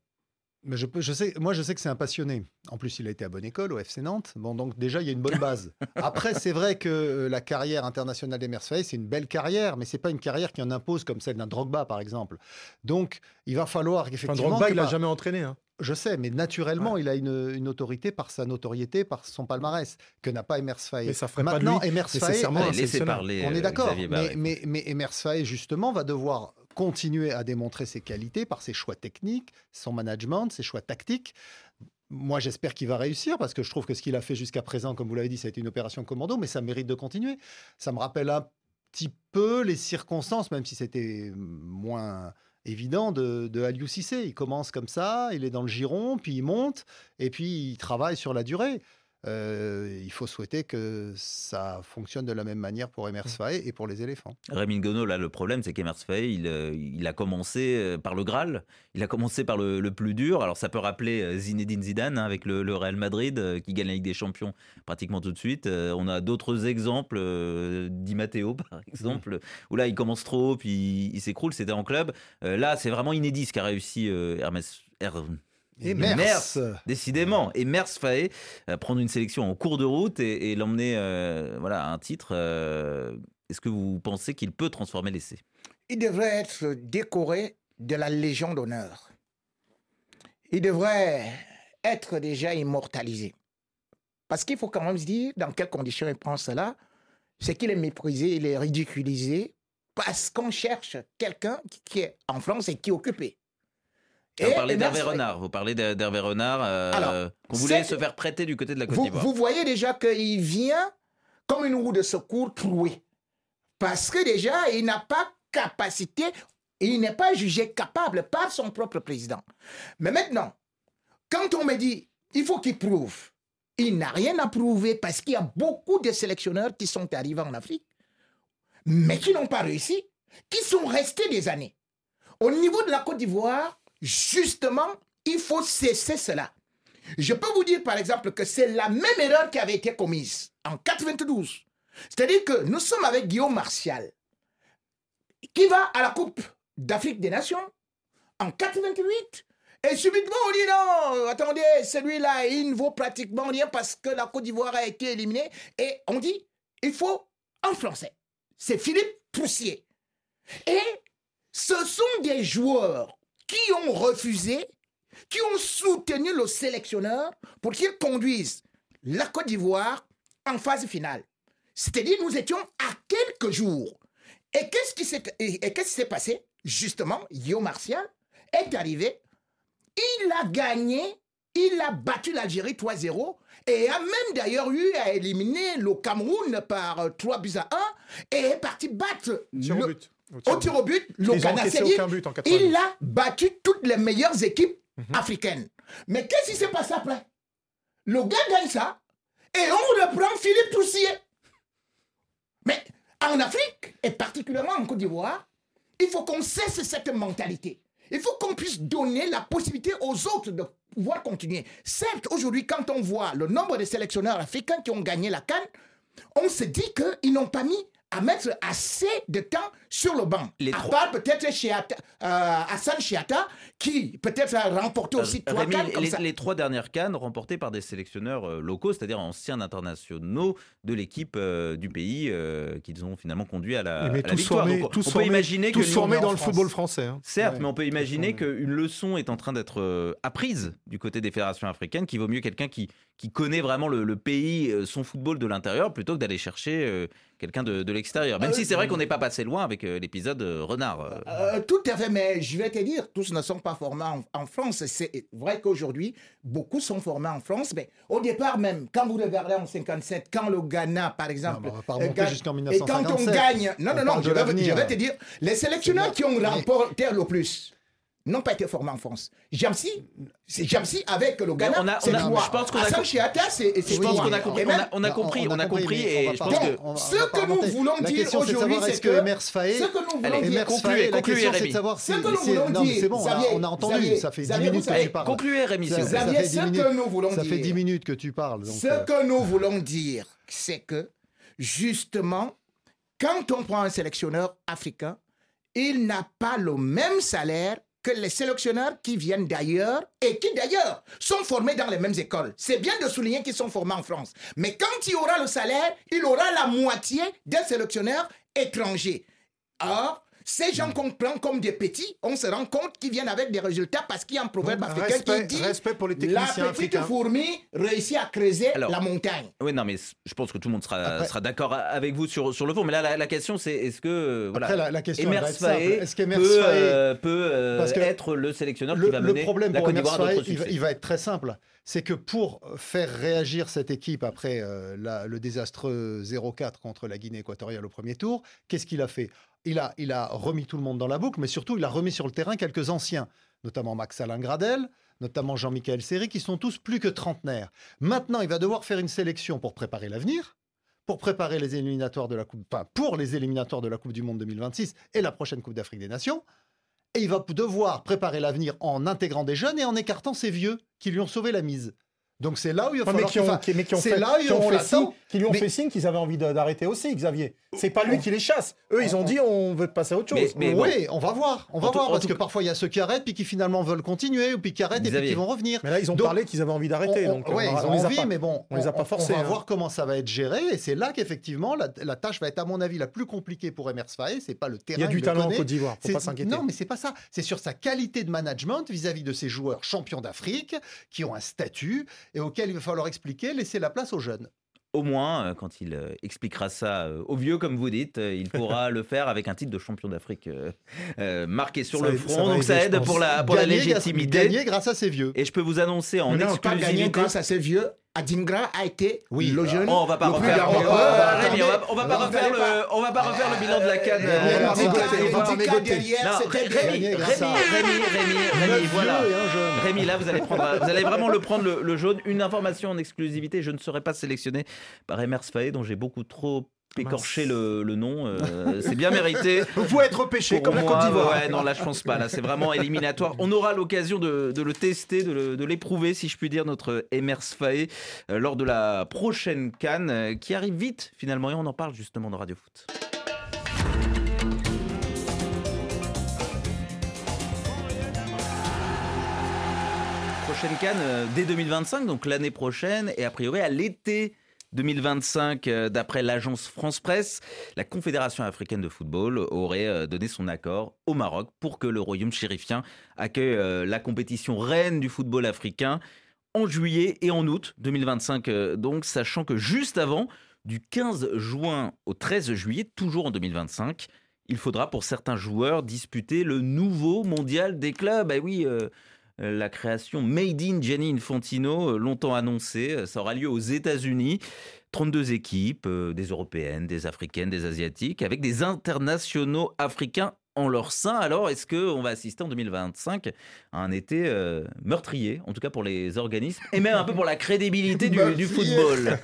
Mais je, peux- je sais, moi, je sais que c'est un passionné. En plus, il a été à bonne école au FC Nantes. Bon, donc déjà, il y a une bonne base. Après, c'est vrai que euh, la carrière internationale Faé, c'est une belle carrière, mais c'est pas une carrière qui en impose comme celle d'un Drogba, par exemple. Donc, il va falloir Enfin, qu'effectivement. Drogba, il a par- jamais entraîné. hein. Je sais, mais naturellement, il a une, une autorité par sa notoriété, par son palmarès, que n'a pas Emers Faé. Mais ça ferait pas de Maintenant, lui Emers Faé, nécessairement Allez, un laissez sélectionneur. parler. on euh, est d'accord, Xavier mais, mais, mais Emers Faé, justement, va devoir continuer à démontrer ses qualités par ses choix techniques, son management, ses choix tactiques. Moi, j'espère qu'il va réussir parce que je trouve que ce qu'il a fait jusqu'à présent, comme vous l'avez dit, ça a été une opération commando, mais ça mérite de continuer. Ça me rappelle un petit peu les circonstances, même si c'était moins évident, de, de Aliou. Il commence comme ça, il est dans le giron, puis il monte, et puis il travaille sur la durée. Euh, il faut souhaiter que ça fonctionne de la même manière pour Emers Faé et pour les éléphants. Rémi Ngono, là, le problème, c'est qu'Emers Faé, il, euh, il a commencé euh, par le Graal. Il a commencé par le, le plus dur. Alors, ça peut rappeler Zinedine Zidane hein, avec le, le Real Madrid qui gagne la Ligue des Champions pratiquement tout de suite. On a d'autres exemples, euh, Di Matteo, par exemple, où là, il commence trop haut, puis il, il s'écroule. C'était en club. Euh, là, c'est vraiment inédit ce qu'a réussi euh, Hermès. Her- Emers, Décidément, et Mers Faé euh, prendre une sélection en cours de route et, et l'emmener euh, voilà, à un titre. euh, Est-ce que vous pensez qu'il peut transformer l'essai? Il devrait être décoré de la Légion d'honneur. Il devrait être déjà immortalisé. Parce qu'il faut quand même se dire dans quelles conditions il prend cela. C'est qu'il est méprisé, il est ridiculisé, parce qu'on cherche quelqu'un qui est en France et qui est occupé. Vous parlez Emers d'Hervé Renard. Vous parlez d'Her- d'Hervé Renard euh, Alors, qu'on voulait se faire prêter du côté de la Côte Vous, d'Ivoire. vous voyez déjà qu'il vient comme une roue de secours trouée. Parce que déjà, il n'a pas capacité, il n'est pas jugé capable par son propre président. Mais maintenant, quand on me dit, il faut qu'il prouve, il n'a rien à prouver parce qu'il y a beaucoup de sélectionneurs qui sont arrivés en Afrique, mais qui n'ont pas réussi, qui sont restés des années. Au niveau de la Côte d'Ivoire, justement, il faut cesser cela. Je peux vous dire par exemple que c'est la même erreur qui avait été commise en 92. C'est-à-dire que nous sommes avec Guillaume Martial, qui va à la Coupe d'Afrique des Nations en 88. Et subitement, on dit non, attendez, celui-là, il ne vaut pratiquement rien parce que la Côte d'Ivoire a été éliminée. Et on dit, il faut en français. C'est Philippe Poussier. Et ce sont des joueurs qui ont refusé, qui ont soutenu le sélectionneur pour qu'il conduise la Côte d'Ivoire en phase finale. C'est-à-dire, nous étions à quelques jours. Et qu'est-ce qui s'est, et qu'est-ce qui s'est passé? Justement, Yo Martial est arrivé, il a gagné, il a battu l'Algérie 3-0 et a même d'ailleurs eu à éliminer le Cameroun par 3 buts à 1 et est parti battre au le- but. Au tir au but, le Ils ont Ghana. encaissé C'est-à-dire, aucun but en 88. il a battu toutes les meilleures équipes Mhm. africaines. Mais qu'est-ce qui s'est passé après? Le gars gagne ça et on reprend Philippe Toussier. Mais en Afrique, et particulièrement en Côte d'Ivoire, il faut qu'on cesse cette mentalité. Il faut qu'on puisse donner la possibilité aux autres de pouvoir continuer. Certes, aujourd'hui, quand on voit le nombre de sélectionneurs africains qui ont gagné la Cannes, on se dit qu'ils n'ont pas mis à mettre assez de temps sur le banc. Les à trois- part peut-être euh, Hassan Chiata, qui peut-être a remporté aussi trois Rémi, Cannes comme les, ça. les trois dernières cannes remportées par des sélectionneurs euh, locaux, c'est-à-dire anciens internationaux de l'équipe euh, du pays euh, qu'ils ont finalement conduit à la, Mais à la tous victoire. formés, Donc, tous on formés- peut imaginer que tous formés dans le France. football français. hein. Certes, Ouais. mais on peut imaginer qu'une leçon est en train d'être euh, apprise du côté des fédérations africaines, qu'il vaut mieux quelqu'un qui, qui connaît vraiment le, le pays, euh, son football de l'intérieur, plutôt que d'aller chercher euh, quelqu'un de, de l'extérieur. Même Euh, si c'est vrai qu'on n'est pas passé loin avec euh, l'épisode euh, Renard. euh. Euh, tout à fait, mais je vais te dire, tous ne sont pas formés en, en France. C'est vrai qu'aujourd'hui, beaucoup sont formés en France, mais au départ même, quand vous regardez en 57, quand le Ghana, par exemple, Non, mais on va pas euh, remonter gagne- jusqu'en et quand on 1957. gagne, non, On non, non, je vais, je vais te dire, les sélectionneurs qui ont remporté le plus n'ont pas été formés en France. Jamsi, c'est Jamsi avec le Ghana, on a- c'est on a- je pense qu'on a com- qu'on a compris, on même- a, on a compris, on a compris, et je pense que Ce que nous voulons dire aujourd'hui, c'est que que- Emers Faé ce que nous voulons dire, concluez, concluez, Rémi. Ce si que nous voulons dire, c'est bon, on a- entendu, ça fait 10 Xavier, vous minutes que tu parles. concluez, Rémi, ce 10 minutes. que nous voulons Ça fait dire. 10 minutes que tu parles. Ce que nous voulons dire, c'est que justement, quand on prend un sélectionneur africain, il n'a pas le même salaire que les sélectionneurs qui viennent d'ailleurs et qui d'ailleurs sont formés dans les mêmes écoles. C'est bien de souligner qu'ils sont formés en France. Mais quand il aura le salaire, il aura la moitié d'un sélectionneur étranger. Or, ces gens qu'on prend comme des petits, on se rend compte qu'ils viennent avec des résultats parce qu'il y a un proverbe africain Respect, qui dit respect pour les la petite africains. fourmi réussit à creuser Alors, la montagne. Oui, non, mais je pense que tout le monde sera, sera d'accord avec vous sur, sur le fond. Mais là, la, la question, c'est est-ce que euh, voilà, Après, la, la question Emers va être simple. Faé Est-ce qu'Emers peut, euh, peut, euh, être le sélectionneur le, qui va le mener problème la pour Côte Emers d'Ivoire il, il va être très simple. C'est que pour faire réagir cette équipe après euh, le désastreux 0-4 contre la Guinée équatoriale au premier tour, qu'est-ce qu'il a fait? Il a, remis tout le monde dans la boucle, mais surtout il a remis sur le terrain quelques anciens, notamment Max Alain Gradel, notamment Jean-Michel Seri, qui sont tous plus que trentenaires. Maintenant, il va devoir faire une sélection pour préparer l'avenir, pour préparer les éliminatoires de la Coupe, pour les éliminatoires de la Coupe du Monde 2026 et la prochaine Coupe d'Afrique des Nations. Et il va devoir préparer l'avenir en intégrant des jeunes et en écartant ces vieux qui lui ont sauvé la mise. Donc c'est là où il va falloir mais qui ont c'est fait, là où qui lui ont Mais- fait signe qu'ils avaient envie d'arrêter aussi, Xavier. C'est pas lui qui les chasse. Eux, ils ont dit on veut passer à autre chose. mais- oui, on va voir, on va En voir parce que cas- parfois il y a ceux qui arrêtent puis qui finalement veulent continuer ou puis qui arrêtent et puis qui vont revenir. Mais là, ils ont Donc, parlé qu'ils avaient envie d'arrêter. On- donc, on- ouais, on- ils on ont les envie, pas- mais bon, on les a pas forcés, On va hein. voir comment ça va être géré, et c'est là qu'effectivement la, la tâche va être à mon avis la plus compliquée pour Emers Faé. C'est pas le terrain. Il y a du le talent en. Côte d'Ivoire, faut pas s'inquiéter. Non, mais c'est pas ça. C'est sur sa qualité de management vis-à-vis de ces joueurs champions d'Afrique qui ont un statut et auxquels il va falloir expliquer, laisser la place aux jeunes. Au moins, euh, quand il euh, expliquera ça euh, aux vieux, comme vous dites, il pourra le faire avec un titre de champion d'Afrique euh, marqué sur Ça le front. donc ça aide pour la, pour la Gagner grâce- légitimité. Gagner grâce à ces vieux. Et je peux vous annoncer en non, pas gagner exclusivité. grâce à ces vieux, Adingra a été Oui, le jeune. Oh, on va pas le refaire, gardé. on va- Euh, Rémi, on va- on va pas refaire le, on va pas refaire le bilan de la canne. euh, Rémi, Rémi, Rémi, Rémi, voilà. Rémi, là, vous allez prendre, vous allez vraiment le prendre le, le jaune. Une information en exclusivité, je ne serai pas sélectionné par Emers Faé, dont j'ai beaucoup trop écorché Mince. le, le nom. euh, c'est bien mérité. Vous pouvez être repêché Pour comme la moi, Côte d'Ivoire. Ouais, non, là, je pense pas. Là, c'est vraiment éliminatoire. On aura l'occasion de, de le tester, de l'éprouver, si je puis dire, notre Emers Faé, euh, lors de la prochaine Cannes, euh, qui arrive vite, finalement, et on en parle justement dans Radio Foot. Prochaine Cannes dès 2025, donc l'année prochaine, et a priori à l'été 2025, euh, d'après l'agence France Presse, la Confédération africaine de football aurait euh, donné son accord au Maroc pour que le royaume chérifien accueille euh, la compétition reine du football africain en juillet et en août 2025. euh, Donc, sachant que juste avant, du 15 juin au 13 juillet, toujours en 2025, il faudra pour certains joueurs disputer le nouveau mondial des clubs. Eh oui, la création Made in Gianni Infantino, euh, longtemps annoncée, euh, ça aura lieu aux États-Unis. 32 équipes, euh, des européennes, des africaines, des asiatiques, avec des internationaux africains en leur sein. Alors, est-ce qu'on va assister en 2025 à un été euh, meurtrier, en tout cas pour les organismes, et même un peu pour la crédibilité du, football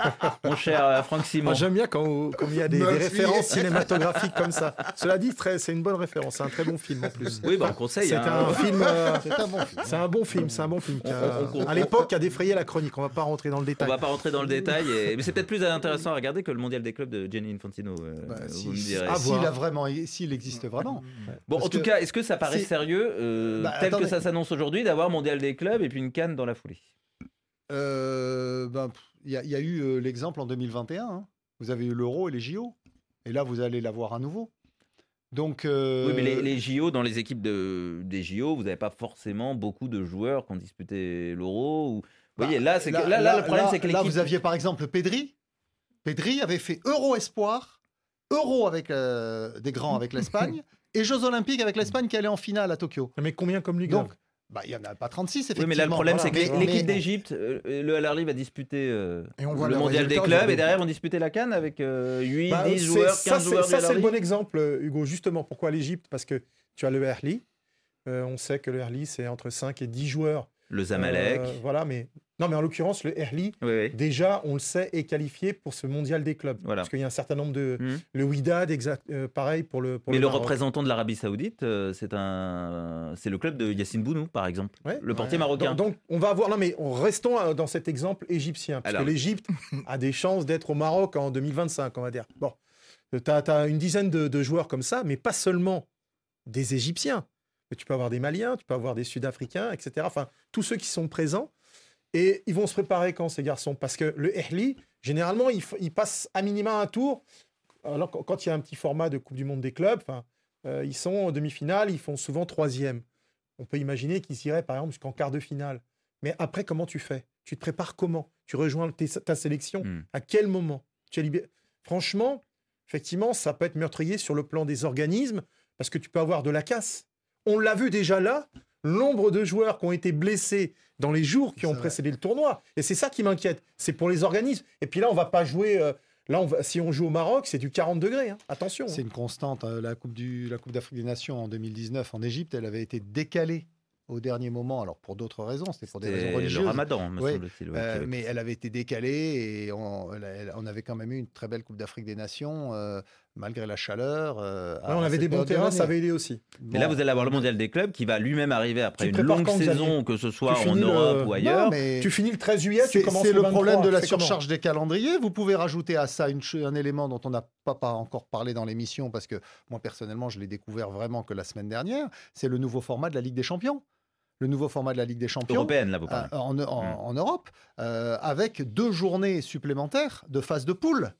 Mon cher euh, Franck Simon? J'aime bien quand, quand il y a des, références cinématographiques comme ça. Cela dit, c'est une bonne référence. C'est un très bon film en plus. Oui, bah, on conseille. C'est hein. un film. euh, C'est un bon film. c'est un bon film. C'est un bon film. qui a- On- on- on- à l'époque, qui a défrayé la chronique. On va pas rentrer dans le On détail. va pas rentrer dans le détail, et- mais c'est peut-être plus intéressant à regarder que le mondial des clubs de Gianni Infantino. euh, Bah, vous si- me si- direz. S'il vraiment, s'il existe vraiment. Bon, Parce en tout cas, est-ce que ça paraît si- sérieux, euh, Bah, tel attendez. que ça s'annonce aujourd'hui, d'avoir mondial des clubs et puis une canne dans la foulée? Euh, ben, Il y, a- il y a eu euh, l'exemple en 2021. hein. Vous avez eu l'Euro et les JO. Et là, vous allez l'avoir à nouveau. Donc, euh, Oui, mais les, les JO, dans les équipes de, des JO, vous n'avez pas forcément beaucoup de joueurs qui ont disputé l'Euro. Ou... Vous bah, voyez, là, là, là, le problème, c'est que Là, vous aviez par exemple Pedri. Pedri avait fait Euro Espoir, Euro avec des grands avec l'Espagne et Jeux Olympiques avec l'Espagne qui allait en finale à Tokyo. Mais combien comme Ligue Donc, bah, il n'y en a pas 36, Oui, effectivement. mais là, le problème, Voilà. c'est que l'équipe d'Égypte, euh, le Al Ahly va disputer euh, Et on voit le le mondial des clubs et derrière, vont disputer la canne avec euh, 8, Bah, 10 c'est- joueurs, ça, 15 c'est- joueurs. Ça, Al c'est le bon exemple, Hugo. Justement, pourquoi l'Égypte? Parce que tu as le Erli. Euh, on sait que le Erli, c'est entre 5 et 10 joueurs. Le Zamalek. Euh, voilà, mais. Non, mais en l'occurrence, le Erli, Oui, oui. déjà, on le sait, est qualifié pour ce mondial des clubs. Voilà. Parce qu'il y a un certain nombre de. Mhm. Le Wydad, exact, euh, pareil pour le. Pour Mais le, représentant de l'Arabie Saoudite, euh, c'est un, c'est le club de Yacine Bounou, par exemple, Ouais. le portier Ouais. marocain. Donc, donc, on va voir. Non, mais on- restons euh, dans cet exemple égyptien. Parce Alors. que l'Égypte a des chances d'être au Maroc en 2025, on va dire. Bon, tu as, une dizaine de, de joueurs comme ça, mais pas seulement des Égyptiens. Mais tu peux avoir des Maliens, tu peux avoir des Sud-Africains, etc. Enfin, tous ceux qui sont présents. Et ils vont se préparer quand, ces garçons? Parce que le Erli, généralement, il, il passe à minima un tour. Alors, quand- il y a un petit format de Coupe du Monde des clubs, euh, ils sont en demi-finale, ils font souvent troisième. On peut imaginer qu'ils iraient, par exemple, jusqu'en quart de finale. Mais après, comment tu fais? Tu te prépares comment? Tu rejoins ta sélection? Hmm. À quel moment? Tu es libéré Franchement, effectivement, ça peut être meurtrier sur le plan des organismes parce que tu peux avoir de la casse. On l'a vu déjà là, l'ombre de joueurs qui ont été blessés dans les jours qui ont vrai. précédé le tournoi. Et c'est ça qui m'inquiète. C'est pour les organismes. Et puis là, on va pas jouer. euh, là, on va, si on joue au Maroc, c'est du 40 degrés. hein. Attention. C'est une constante. euh, La Coupe du, la Coupe d'Afrique des Nations en 2019 en Égypte, elle avait été décalée au dernier moment. Alors pour d'autres raisons, c'était pour des raisons C'était religieuses. le ramadan, me semble-t-il. ouais, Euh, mais elle avait été décalée et on, elle- elle- on avait quand même eu une très belle Coupe d'Afrique des Nations euh, malgré la chaleur. euh, Ouais, on avait des bons terrains, ça avait aidé aussi. Mais là, vous allez avoir le mondial des clubs qui va lui-même arriver après Tu une longue saison, que ce soit en le- Europe ou Non, ailleurs. mais Tu finis le 13 juillet, tu c'est commences c'est le 23, problème de la surcharge des calendriers. Vous pouvez rajouter à ça une un élément dont on n'a pas, pas encore parlé dans l'émission parce que moi personnellement, je l'ai découvert vraiment que la semaine dernière. C'est le nouveau format de la Ligue des Champions. Le nouveau format de la Ligue des Champions. Européenne, là, vous euh, parlez. en, en- Mm. en Europe, euh, avec deux journées supplémentaires de phase de poule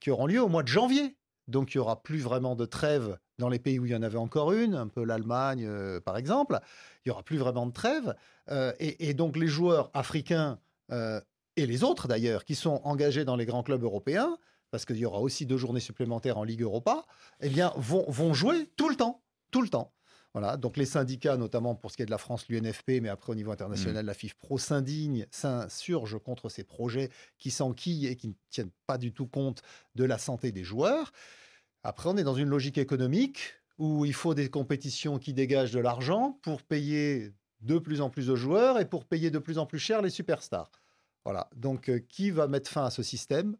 qui auront lieu au mois de janvier. Donc il n'y aura plus vraiment de trêve dans les pays où il y en avait encore une, un peu l'Allemagne euh, par exemple. Il n'y aura plus vraiment de trêve. Euh, et, donc les joueurs africains euh, et les autres d'ailleurs qui sont engagés dans les grands clubs européens, parce qu'il y aura aussi deux journées supplémentaires en Ligue Europa, eh bien vont, vont jouer tout le temps, tout le temps. Voilà, donc les syndicats, notamment pour ce qui est de la France, l'UNFP, mais après au niveau international, la FIFPro s'indigne, s'insurge contre ces projets qui s'enquillent et qui ne tiennent pas du tout compte de la santé des joueurs. Après, on est dans une logique économique où il faut des compétitions qui dégagent de l'argent pour payer de plus en plus de joueurs et pour payer de plus en plus cher les superstars. Voilà, donc euh, qui va mettre fin à ce système?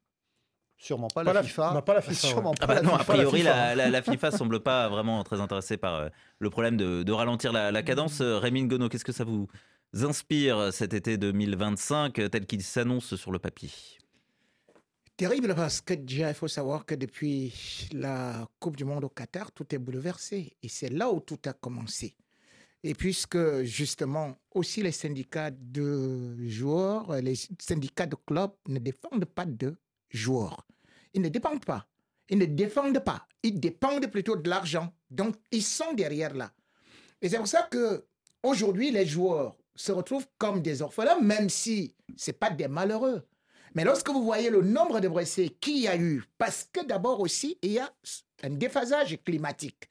Sûrement pas, Pas la FIFA. non, pas la FIFA, Sûrement ouais. Ah bah la non, a FIFA. priori, FIFA, la, la, la FIFA semble pas vraiment très intéressée par euh, le problème de, de ralentir la, la cadence. Euh, Rémi Ngono, qu'est-ce que ça vous inspire cet été 2025 euh, tel qu'il s'annonce sur le papier? Terrible parce que déjà, il faut savoir que depuis la Coupe du Monde au Qatar, tout est bouleversé. Et c'est là où tout a commencé. Et puisque justement, aussi les syndicats de joueurs, les syndicats de clubs ne défendent pas de joueurs. Ils ne dépendent pas. Ils ne défendent pas. Ils dépendent plutôt de l'argent. Donc, ils sont derrière là. Et c'est pour ça que aujourd'hui, les joueurs se retrouvent comme des orphelins, même si ce pas des malheureux. Mais lorsque vous voyez le nombre de blessés qu'il y a eu, parce que d'abord aussi, il y a un déphasage climatique.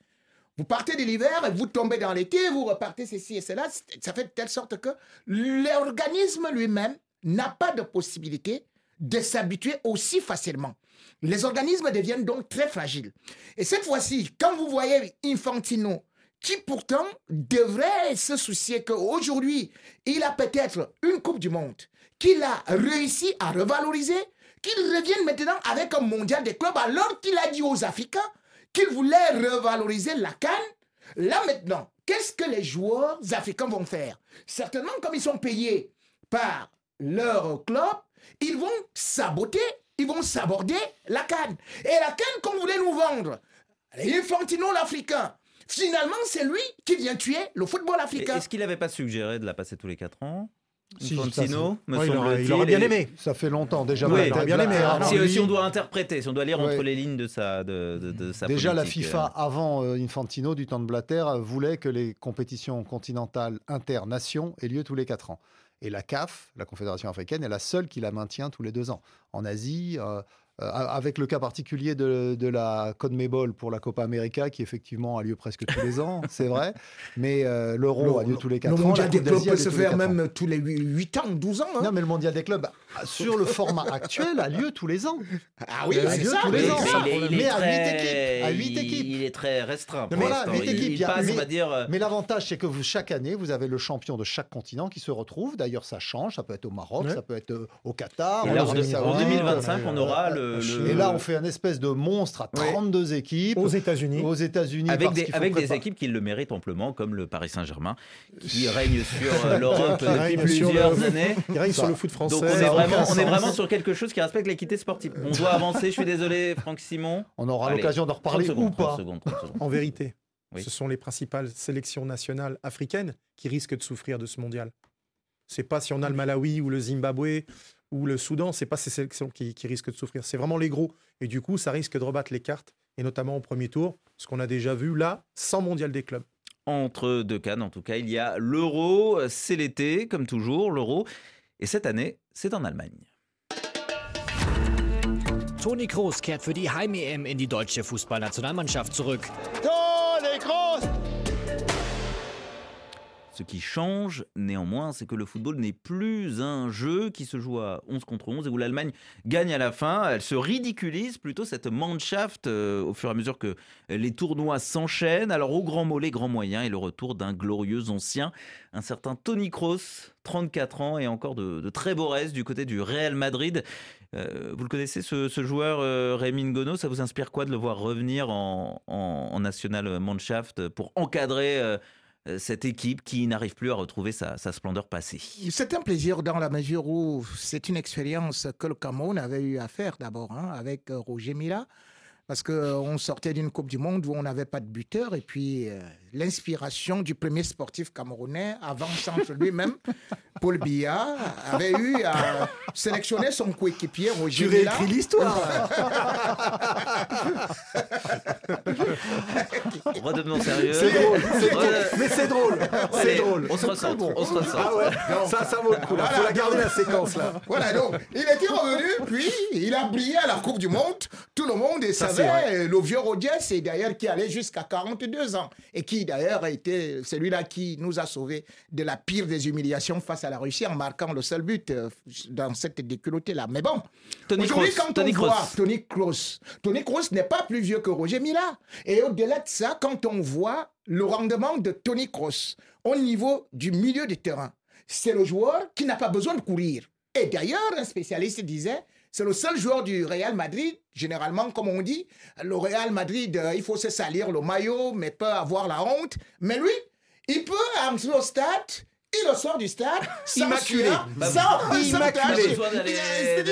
Vous partez de l'hiver et vous tombez dans l'été, vous repartez ceci et cela. Ça fait de telle sorte que l'organisme lui-même n'a pas de possibilité de s'habituer aussi facilement. Les organismes deviennent donc très fragiles. Et cette fois-ci, quand vous voyez Infantino, qui pourtant devrait se soucier qu'aujourd'hui, il a peut-être une Coupe du Monde, qu'il a réussi à revaloriser, qu'il revienne maintenant avec un mondial des clubs, alors qu'il a dit aux Africains qu'il voulait revaloriser la canne. Là maintenant, qu'est-ce que les joueurs africains vont faire? Certainement, comme ils sont payés par leur club, ils vont saboter, ils vont saborder la canne. Et la canne qu'on voulait nous vendre, Infantino l'Africain, finalement, c'est lui qui vient tuer le football africain. Est-ce qu'il n'avait pas suggéré de la passer tous les 4 ans? Si, Infantino, me Ouais, il, aurait, il aurait bien et- aimé. Ça fait longtemps déjà. Oui, il aurait bien aimé, hein. Si, lui, si on doit interpréter, si on doit lire entre les lignes de sa, de, de- de sa Déjà, la FIFA, euh, avant euh, Infantino, du temps de Blatter, euh, voulait que les compétitions continentales inter-nations aient lieu tous les 4 ans. Et la CAF, la Confédération africaine, est la seule qui la maintient tous les deux ans. En Asie, euh, euh, avec le cas particulier de, de la CONMEBOL pour la Copa América, qui effectivement a lieu presque tous les ans, c'est vrai. Mais euh, l'Euro a lieu tous les 4 Le ans. mondial la des clubs peut se faire quatre même tous les 8 ans, 12 ans. hein. Non, mais le mondial des clubs, sur le format actuel, a lieu tous les ans. Ah oui, Il a c'est lieu ça. tous mais- les mais ans. il est- il est Mais à très- huit équipes, à huit il- équipes. Il est très restreint. pour Mais voilà, l'instant. huit Il- équipes, Il il y a- passe, mais- on va dire. euh, Mais l'avantage, c'est que vous, chaque année, vous avez le champion de chaque continent qui se retrouve. D'ailleurs, ça change. Ça peut être au Maroc, Ouais. ça peut être euh, au Qatar, Et en là, en, Arabie de- en Saoudite. 2025, on aura le. euh, le- Et là, on fait un espèce de monstre à Ouais. 32 équipes Aux États-Unis. aux États-Unis. avec parce des, avec équipes qui le méritent amplement, comme le Paris Saint-Germain, qui règne sur l'Europe Qui depuis plusieurs le- années. Il règne sur le foot français. On est, vraiment, aucun on est sens. vraiment sur quelque chose qui respecte l'équité sportive. On doit avancer, je suis désolé, Franck Simon. On aura l'occasion d'en 30 reparler secondes, ou 30 pas. secondes, 30 secondes. En vérité, Oui. ce sont les principales sélections nationales africaines qui risquent de souffrir de ce mondial. C'est pas si on a le Malawi ou le Zimbabwe ou le Soudan, c'est pas ces sélections qui, qui risquent de souffrir. C'est vraiment les gros. Et du coup, ça risque de rebattre les cartes, et notamment au premier tour, ce qu'on a déjà vu là, sans mondial des clubs. Entre deux cannes, en tout cas, il y a l'euro, c'est l'été, comme toujours, l'euro. Et cette année, c'est en Allemagne. Toni Kroos kehrt für die Heim-EM in die deutsche Fußballnationalmannschaft zurück. Toni Ce qui change néanmoins, c'est que le football n'est plus un jeu qui se joue à 11 contre 11 et où l'Allemagne gagne à la fin. Elle se ridiculise plutôt cette Mannschaft euh, au fur et à mesure que les tournois s'enchaînent. Alors au grand mot, les grands moyens et le retour d'un glorieux ancien, un certain Tony Kroos, 34 ans et encore de, très beaux restes du côté du Real Madrid. Euh, vous le connaissez ce, ce joueur, euh, Rémi Ngono Ça vous inspire quoi de le voir revenir en, en, en National Mannschaft pour encadrer euh, cette équipe qui n'arrive plus à retrouver sa, splendeur passée C'est un plaisir dans la mesure où c'est une expérience que le Cameroun avait eu à faire d'abord hein, avec euh, Roger Mila. Parce qu'on sortait d'une Coupe du Monde où on n'avait pas de buteur. Et puis, euh, l'inspiration du premier sportif camerounais, avant centre lui-même, Paul Biya, avait eu à sélectionner son coéquipier Roger Tu réécris l'histoire. Redevenons sérieux. C'est drôle, drôle. Mais c'est drôle, c'est drôle. On se recentre, on se recentre. Ah ouais, ça, ça vaut le coup. Là. Faut la garder la séquence là. Voilà, donc, il était revenu, puis il a brillé à la Coupe du Monde. Tout le monde Ça, c'est vrai. savait, le vieux Rodier, c'est d'ailleurs qui allait jusqu'à 42 ans. Et qui d'ailleurs a été celui-là qui nous a sauvés de la pire des humiliations face à la Russie en marquant le seul but euh, dans cette déculottée-là. Mais bon, Tony Kroos, quand Tony on voit. Tony Kroos, Tony Kroos n'est pas plus vieux que Roger Mila. Et au-delà de ça, quand on voit le rendement de Tony Kroos au niveau du milieu de terrain, c'est le joueur qui n'a pas besoin de courir. Et d'ailleurs, un spécialiste disait, c'est le seul joueur du Real Madrid, généralement, comme on dit, le Real Madrid, euh, il faut se salir le maillot, mais peut avoir la honte. Mais lui, il peut entrer au stade, il ressort du stade, sans Immaculé. Bah, sans, sans immaculé. Pas besoin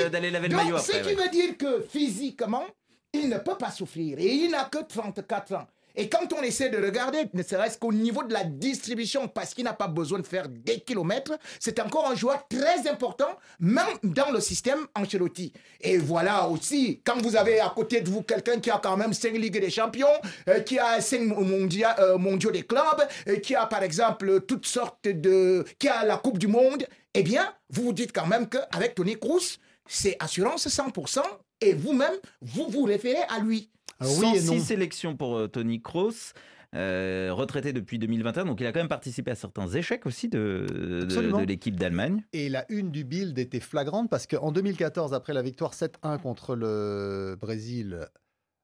d'aller- laver le donc, maillot Ce qui ouais. veut dire que physiquement, il ne peut pas souffrir. Et il n'a que 34 ans. Et quand on essaie de regarder, ne serait-ce qu'au niveau de la distribution, parce qu'il n'a pas besoin de faire des kilomètres, c'est encore un joueur très important, même dans le système Ancelotti. Et voilà aussi, quand vous avez à côté de vous quelqu'un qui a quand même 5 Ligues des Champions, euh, qui a 5 mondia, euh, mondiaux des clubs, euh, qui a par exemple toutes sortes de... qui a la Coupe du Monde, eh bien, vous vous dites quand même qu'avec Tony Kroos, c'est assurance 100%, et vous-même, vous vous référez à lui. Alors oui et 106 non. sélections pour euh, Tony Kroos. euh, retraité depuis 2021, donc il a quand même participé à certains échecs aussi de, de- Absolument. de l'équipe d'Allemagne. Et la une du Bild était flagrante parce qu'en 2014, après la victoire 7-1 contre le Brésil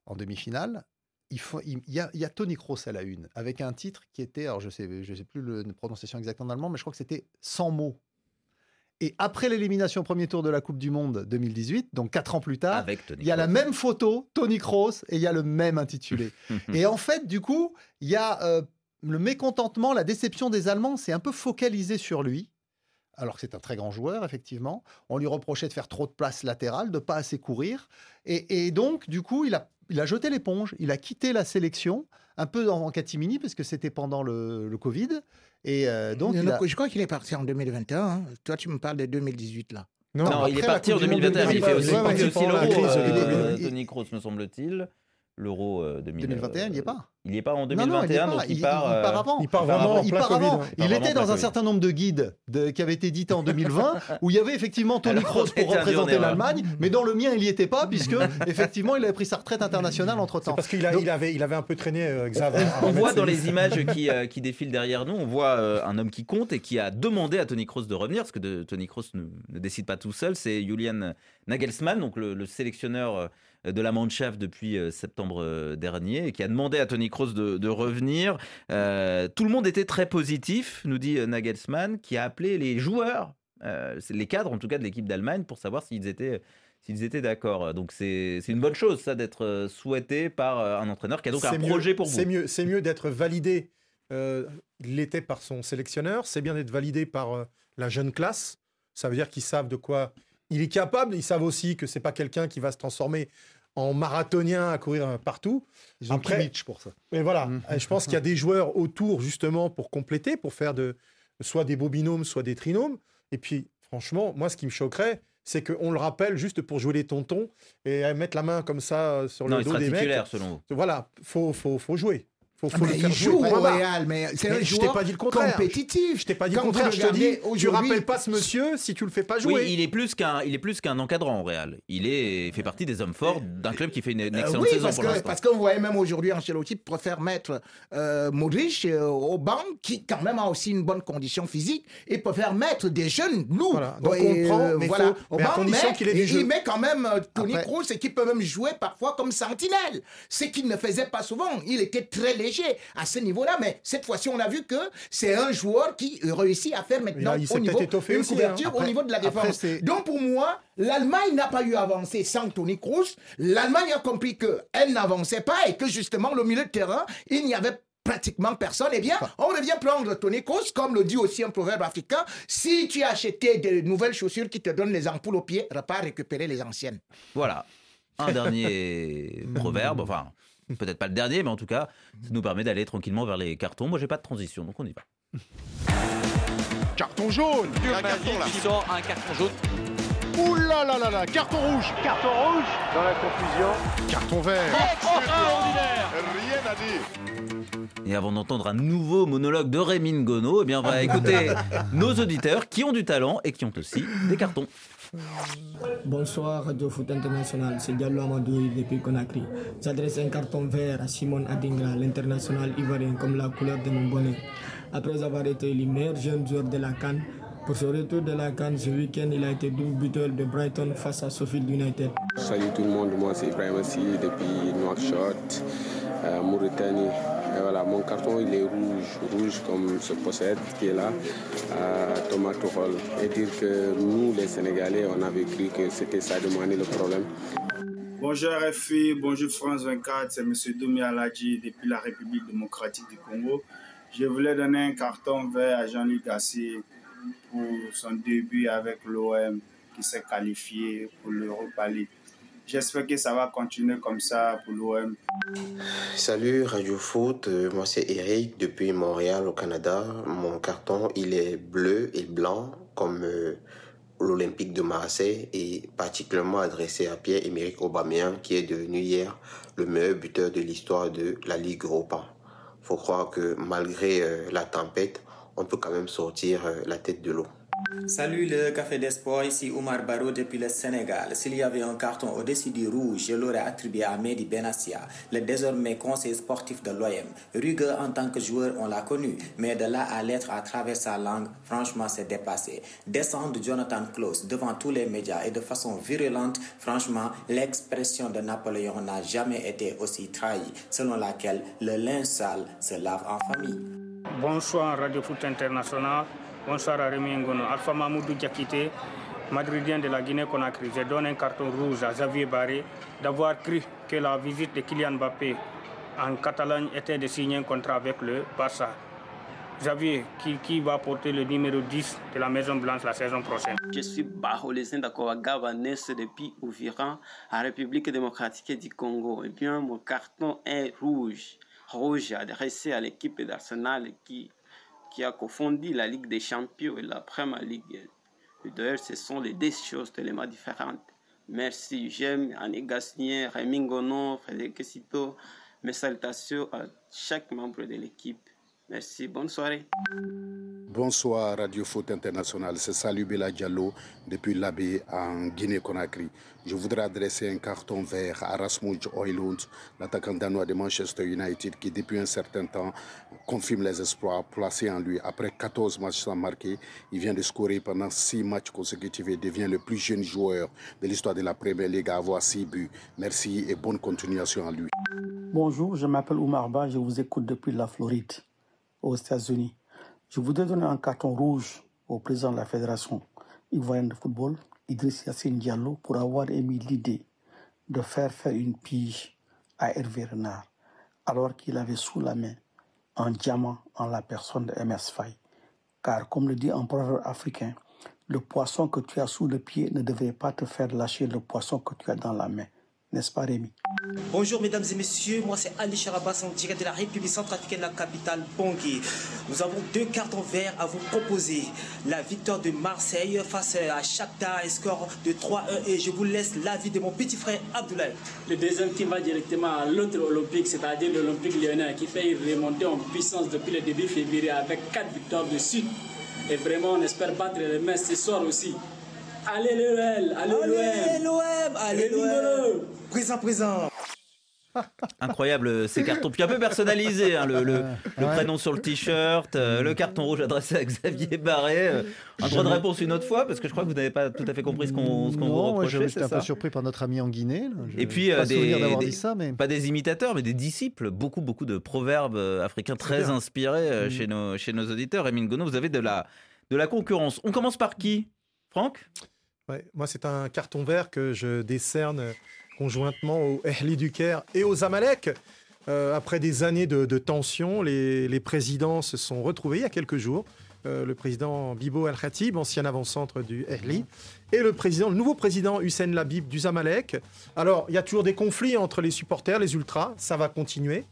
en demi-finale, il, y, a, il y a Tony Kroos à la une avec un titre qui était, alors je sais, je sais plus le- la prononciation exacte en allemand, mais je crois que c'était 100 mots. Et après l'élimination au premier tour de la Coupe du Monde 2018, donc quatre ans plus tard, il y a la même photo, Tony Kroos, et il y a le même intitulé. et en fait, du coup, il y a euh, le mécontentement, la déception des Allemands, c'est un peu focalisé sur lui. Alors que c'est un très grand joueur, effectivement. On lui reprochait de faire trop de place latérale, de pas assez courir. Et, et donc, du coup, il a, il a jeté l'éponge. Il a quitté la sélection, un peu en, en catimini, parce que c'était pendant le, le Covid. Et euh, donc, il a- Je crois qu'il est parti en 2021. hein. Toi, tu me parles de 2018 là. Non, Non, il est parti en Coupe du Monde 2021, mais il fait 2018, aussi, ouais, ouais, aussi l'euro, crise, euh, est- Tony Kroos, me semble-t-il. L'euro euh, 2000, 2021, il n'y est pas. Il n'y est pas en Non, non, il y est 2021, pas. donc il, il, part. il part euh, avant. Il part Il part vraiment Il part avant. hein. Il était dans un certain nombre de guides de- qui avaient été édités en 2020 où il y avait effectivement Tony Alors, Kroos pour représenter l'Allemagne, mais dans le mien, il n'y était pas puisque effectivement, il avait pris sa retraite internationale entre C'est temps. parce qu'il a- il avait, il avait un peu traîné euh, Xav. On voit dans les images qui, euh, qui défilent derrière nous, on voit euh, un homme qui compte et qui a demandé à Tony Kroos de revenir, parce que de- Tony Kroos ne, ne décide pas tout seul. C'est Julian Nagelsmann, donc le, le sélectionneur euh, de la Mannschaft depuis euh, septembre euh, dernier, et qui a demandé à Tony Kroos de, de revenir. Euh, tout le monde était très positif, nous dit Nagelsmann, qui a appelé les joueurs, euh, les cadres en tout cas de l'équipe d'Allemagne, pour savoir s'ils étaient s'ils étaient d'accord. Donc c'est une bonne chose ça d'être souhaité par un entraîneur qui a donc un mieux- projet pour vous. C'est mieux, c'est mieux d'être validé. euh, il l'était par son sélectionneur. C'est bien d'être validé par euh, la jeune classe. Ça veut dire qu'ils savent de quoi il est capable. Ils savent aussi que c'est pas quelqu'un qui va se transformer en marathonien à courir partout. Ils ont Après- Kimmich pour ça. Mais voilà. Et je pense qu'il y a des joueurs autour justement pour compléter, pour faire de soit des beaux binômes, soit des trinômes. Et puis, franchement, moi, ce qui me choquerait, c'est qu'on le rappelle juste pour jouer les tontons et mettre la main comme ça euh, sur Non, le il dos sera des mecs. titulaire selon vous. Voilà, faut, faut, faut jouer. Faut, faut Ah, Mais le faire il joue au. Real, mais c'est un je t'ai joueur pas dit le contraire. compétitif. Je t'ai pas dit le Quand contraire, je te dis, tu rappelles pas ce monsieur si tu le fais pas jouer. Oui, il est plus qu'un, il est plus qu'un encadrant au Real. Il est, fait partie des hommes forts d'un club qui fait une, une Euh, excellente oui, saison parce pour que, parce qu'on voyait même aujourd'hui Ancelotti préfère mettre euh, Modric euh, au banc, qui quand même a aussi une bonne condition physique, et préfère mettre des jeunes lourds Voilà, donc Et, on prend, euh, mais voilà, faut- au mais banc, mais qu'il il, met quand même euh, Tony Kroos et qui peut même jouer parfois comme sentinelle, ce qu'il ne faisait pas souvent. Il était très léger à ce niveau-là, mais cette fois-ci on a vu que c'est un joueur qui réussit à faire maintenant il au niveau une aussi, hein. couverture au niveau de la défense. Donc pour moi, l'Allemagne n'a pas eu avancé sans Tony Kroos. L'Allemagne a compris qu'elle n'avançait pas et que justement le milieu de terrain, il n'y avait pratiquement personne. Eh bien, on revient prendre Tony Kroos, comme le dit aussi un proverbe africain. Si tu as acheté de nouvelles chaussures qui te donnent les ampoules aux pieds, repars récupérer les anciennes. Voilà. Un dernier proverbe, enfin, peut-être pas le dernier, mais en tout cas, ça nous permet d'aller tranquillement vers les cartons. Moi, j'ai pas de transition, donc on y va. Carton jaune Un carton là qui sort un carton jaune. Ouh là là là là Carton rouge Carton rouge Dans la confusion. Carton vert Extraordinaire Rien à dire Et avant d'entendre un nouveau monologue de Rémi Ngono, eh bien, on va écouter nos auditeurs qui ont du talent et qui ont aussi des cartons. Bonsoir Radio Foot International, c'est Diallo Amadou depuis Conakry. J'adresse un carton vert à Simon Adingra, l'international ivoirien, comme la couleur de mon bonnet. Après avoir été élu meilleur jeune joueur de la Cannes, pour ce retour de la Cannes ce week-end, il a été double buteur de Brighton face à Sheffield United. Salut tout le monde, moi c'est Ibrahim depuis Nouakchott, euh, Mauritanie. Mon carton il est rouge, rouge comme ce possède qui est là, à Thomas Tuchel. Et dire que nous les Sénégalais, on avait cru que c'était ça de Mane le problème. Bonjour RFI, bonjour France 24, c'est M. Domi Aladji depuis la République démocratique du Congo. Je voulais donner un carton vert à Jean-Luc Gassi pour son début avec l'OM qui s'est qualifié pour l'Europa League. J'espère que ça va continuer comme ça pour l'OM. Salut Radio Foot, euh, moi c'est Eric depuis Montréal au Canada. Mon carton il est bleu et blanc comme euh, l'Olympique de Marseille et particulièrement adressé à Pierre-Emerick Aubameyang qui est devenu hier le meilleur buteur de l'histoire de la Ligue Europa. Faut croire que malgré euh, la tempête, on peut quand même sortir la tête de l'eau. Salut le Café des Sports, ici Omar Barro depuis le Sénégal. S'il y avait un carton au-dessus du rouge, je l'aurais attribué à Mehdi Benassia, le désormais conseiller sportif de l'OM. Rugueux en tant que joueur, on l'a connu, mais de là à l'être à travers sa langue, franchement, c'est dépassé. Descendre Jonathan Klaus devant tous les médias et de façon virulente, franchement, l'expression de Napoléon n'a jamais été aussi trahie, selon laquelle le linge sale se lave en famille. Bonsoir Radio Foot International. Bonsoir Rémi Ngono. Alpha Mamoudou Diakité, madridien de la Guinée-Conakry. Je donne un carton rouge à Xavier Barré d'avoir cru que la visite de Kylian Mbappé en Catalogne était de signer un contrat avec le Barça. Xavier, qui, va porter le numéro 10 de la Maison Blanche la saison prochaine? Je suis Baholesin Gabonais depuis Ouviran, en République démocratique du Congo. Et bien, mon carton est rouge. Rouge adressé à l'équipe d'Arsenal qui qui a confondu la Ligue des Champions et la Première Ligue. D'ailleurs, ce sont les deux choses tellement différentes. Merci, j'aime Anne Gassnier, Rémi Gonon, Frédéric Cito. Mes salutations à chaque membre de l'équipe. Merci, bonne soirée. Bonsoir Radio Foot International, c'est Salut Bela Diallo depuis l'Abbé en Guinée-Conakry. Je voudrais adresser un carton vert à Rasmus Oilund, l'attaquant danois de Manchester United qui depuis un certain temps confirme les espoirs placés en lui. Après 14 matchs sans marquer, il vient de scorer pendant 6 matchs consécutifs et devient le plus jeune joueur de l'histoire de la Premier League à avoir 6 buts. Merci et bonne continuation à lui. Bonjour, je m'appelle Oumar Ba, je vous écoute depuis la Floride, aux États-Unis. Je voudrais donner un carton rouge au président de la Fédération ivoirienne de football, Idriss Yassine Diallo, pour avoir émis l'idée de faire faire une pige à Hervé Renard, alors qu'il avait sous la main un diamant en la personne de MS Faye. Car, comme le dit un proverbe africain, le poisson que tu as sous le pied ne devrait pas te faire lâcher le poisson que tu as dans la main. N'est-ce pas, Rémi? Bonjour, mesdames et messieurs. Moi, c'est Ali Charabas en direct de la République centrafricaine de la capitale Bangui. Nous avons deux cartons verts à vous proposer. La victoire de Marseille face à Shakhtar, un score de 3-1. Et je vous laisse l'avis de mon petit frère Abdoulaye. Le deuxième qui va directement à l'autre Olympique, c'est-à-dire l'Olympique lyonnais, qui fait remonter en puissance depuis le début février avec quatre victoires de suite. Et vraiment, on espère battre les mains ce soir aussi. Allez l'OL, allez l'OM, allez l'OM, présent, présent. Incroyable euh, ces cartons, puis un peu personnalisé, hein, le, le, le, prénom sur le t-shirt, euh, le carton rouge adressé à Xavier Barré. Euh, un droit de réponse une autre fois, parce que je crois que vous n'avez pas tout à fait compris ce qu'on qu vous reprochait. J'étais un peu surpris par notre ami en Guinée. Je Et puis, pas des, des, dit ça, mais... pas des imitateurs, mais des disciples, beaucoup, beaucoup de proverbes africains très inspirés mmh. chez, nos, chez nos auditeurs. Emile Gono, vous avez de la, de la concurrence. On commence par qui? Franck? Moi, c'est un carton vert que je décerne conjointement au Ehli du Caire et aux Amalek. Euh, après des années de, de tension, les, présidents se sont retrouvés il y a quelques jours. Euh, le président Bibo El Khatib, ancien avant-centre du Ehli, et le nouveau président Hussein Labib du Zamalek. Alors, il y a toujours des conflits entre les supporters, les ultras, ça va continuer.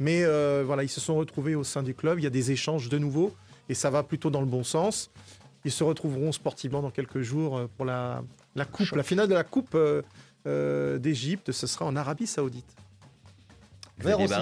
Mais euh, voilà, ils se sont retrouvés au sein du club. Il y a des échanges de nouveau et ça va plutôt dans le bon sens. Ils se retrouveront sportivement dans quelques jours pour la, la coupe, la finale de la coupe euh, d'Égypte. Ce sera en Arabie Saoudite. Vert aussi.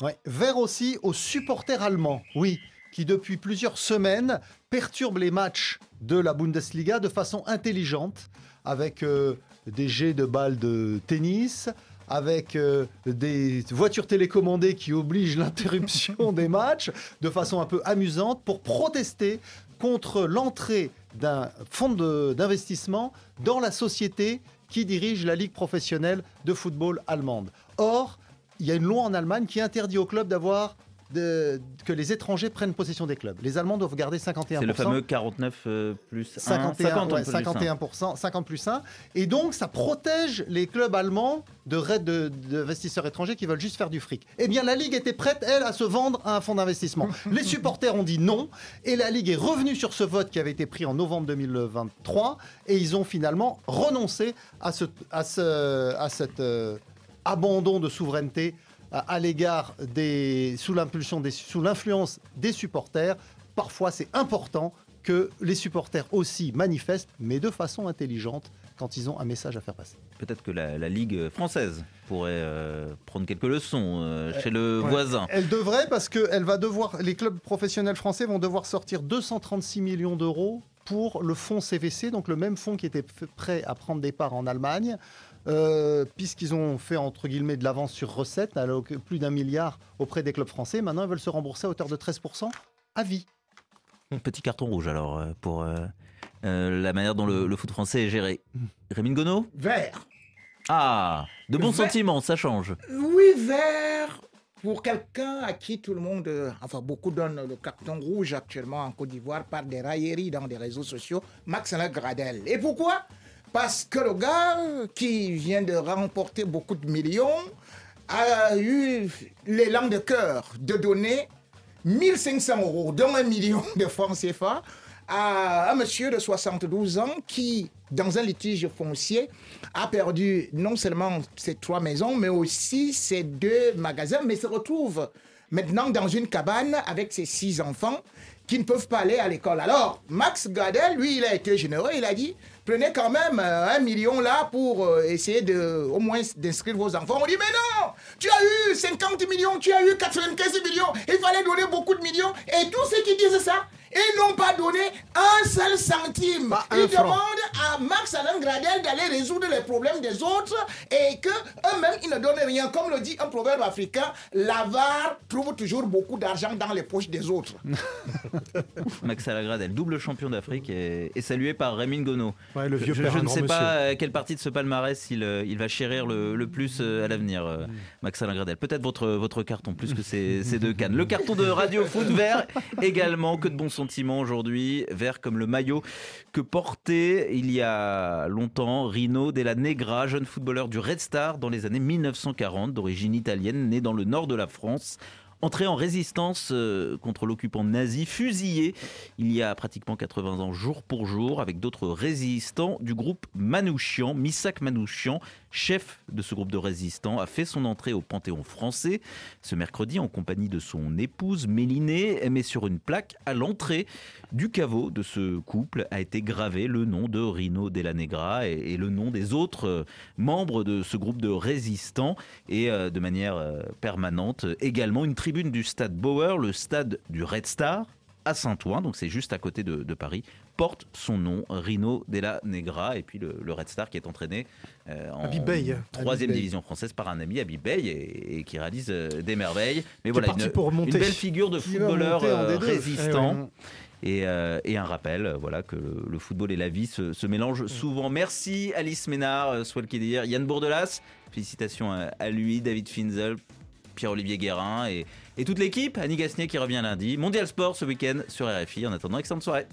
Ouais. Vert aussi aux supporters allemands, oui, qui depuis plusieurs semaines perturbent les matchs de la Bundesliga de façon intelligente, avec euh, des jets de balles de tennis, avec euh, des voitures télécommandées qui obligent l'interruption des matchs de façon un peu amusante pour protester contre l'entrée d'un fonds d'investissement dans la société qui dirige la Ligue professionnelle de football allemande. Or, il y a une loi en Allemagne qui interdit aux clubs d'avoir de- que les étrangers prennent possession des clubs. Les Allemands doivent garder 51%. C'est le fameux 49 euh, plus 1. 51, 50 ouais, plus 51%, 50 plus 1. Et donc, ça protège les clubs allemands de raids de- d'investisseurs étrangers qui veulent juste faire du fric. Eh bien, la Ligue était prête, elle, à se vendre à un fonds d'investissement. les supporters ont dit non. Et la Ligue est revenue sur ce vote qui avait été pris en novembre 2023. Et ils ont finalement renoncé à, ce, à, ce, à cet euh, abandon de souveraineté à, l'égard des. sous l'impulsion des. sous l'influence des supporters. Parfois, c'est important que les supporters aussi manifestent, mais de façon intelligente, quand ils ont un message à faire passer. Peut-être que la, la Ligue française pourrait euh, prendre quelques leçons euh, chez le Ouais. voisin. Elle devrait parce que elle va devoir, les clubs professionnels français vont devoir sortir 236 millions d'euros pour le fonds CVC, donc le même fonds qui était prêt à prendre des parts en Allemagne, euh, puisqu'ils ont fait entre guillemets de l'avance sur recettes, alors que plus d'un milliard auprès des clubs français. Maintenant, ils veulent se rembourser à hauteur de 13% à vie. Petit carton rouge alors euh, pour euh, euh, la manière dont le, le foot français est géré. Rémi Ngono? Vert. Ah, de bons Vert. sentiments, ça change. Oui, vert. Pour quelqu'un à qui tout le monde, enfin beaucoup donnent le carton rouge actuellement en Côte d'Ivoire par des railleries dans des réseaux sociaux, Max Alain Gradel. Et pourquoi? Parce que le gars qui vient de remporter beaucoup de millions a eu l'élan de cœur de donner 1500 euros, dont un million de francs CFA, à un monsieur de 72 ans qui, dans un litige foncier, a perdu non seulement ses trois maisons, mais aussi ses deux magasins, mais se retrouve maintenant dans une cabane avec ses six enfants qui ne peuvent pas aller à l'école. Alors, Max Gadel, lui, il a été généreux, il a dit, prenez quand même euh, un million là pour euh, essayer de, au moins d'inscrire vos enfants. On dit, mais non, tu as eu 50 millions, tu as eu 95 millions, il fallait donner beaucoup de millions. Et tous ceux qui disent ça, ils n'ont pas donné un seul centime. un Ils franc. demandent à Max Alain Gradel d'aller résoudre les problèmes des autres et que eux-mêmes, ils ne donnent rien. Comme le dit un proverbe africain, l'avare trouve toujours beaucoup d'argent dans les poches des autres. Max Alagradel, double champion d'Afrique et, et salué par Rémi Ngono. Ouais, le vieux je ne sais pas euh, quelle partie de ce palmarès il, euh, il va chérir le, le plus euh, à l'avenir, Mm. Max Alagradel. Peut-être votre, votre carton, plus que ces, ces deux cannes. Le carton de Radio Foot vert également, que de bons sentiments aujourd'hui, vert comme le maillot que portait il y a longtemps Rino Della Negra, jeune footballeur du Red Star dans les années 1940, d'origine italienne, né dans le nord de la France. Entré en résistance euh, contre l'occupant nazi, fusillé il y a pratiquement 80 ans, jour pour jour, avec d'autres résistants du groupe Manouchian. Missak Manouchian, chef de ce groupe de résistants, a fait son entrée au Panthéon français ce mercredi en compagnie de son épouse Mélinée, mais sur une plaque à l'entrée du caveau de ce couple a été gravé le nom de Rino Della Negra et, le nom des autres membres de ce groupe de résistants et euh, de manière euh, permanente également une tribune du stade Bauer, le stade du Red Star à Saint-Ouen, donc c'est juste à côté de, de Paris, porte son nom, Rino Della Negra, et puis le, le Red Star qui est entraîné euh, en troisième division française par un ami, Habib Bey, et, et qui réalise euh, des merveilles. Mais voilà, une, pour une belle figure de footballeur euh, D2. résistant. Eh ouais. Et, euh, et un rappel, voilà, que le, le football et la vie se, se mélangent souvent. Merci Alice Ménard, soit le qui dire, Yann Bourdelas, félicitations à, à lui, David Finzel, Pierre-Olivier Guérin et, toute l'équipe, Annie Gasnier qui revient lundi. Mondial Sport ce week-end sur RFI. En attendant, excellente soirée.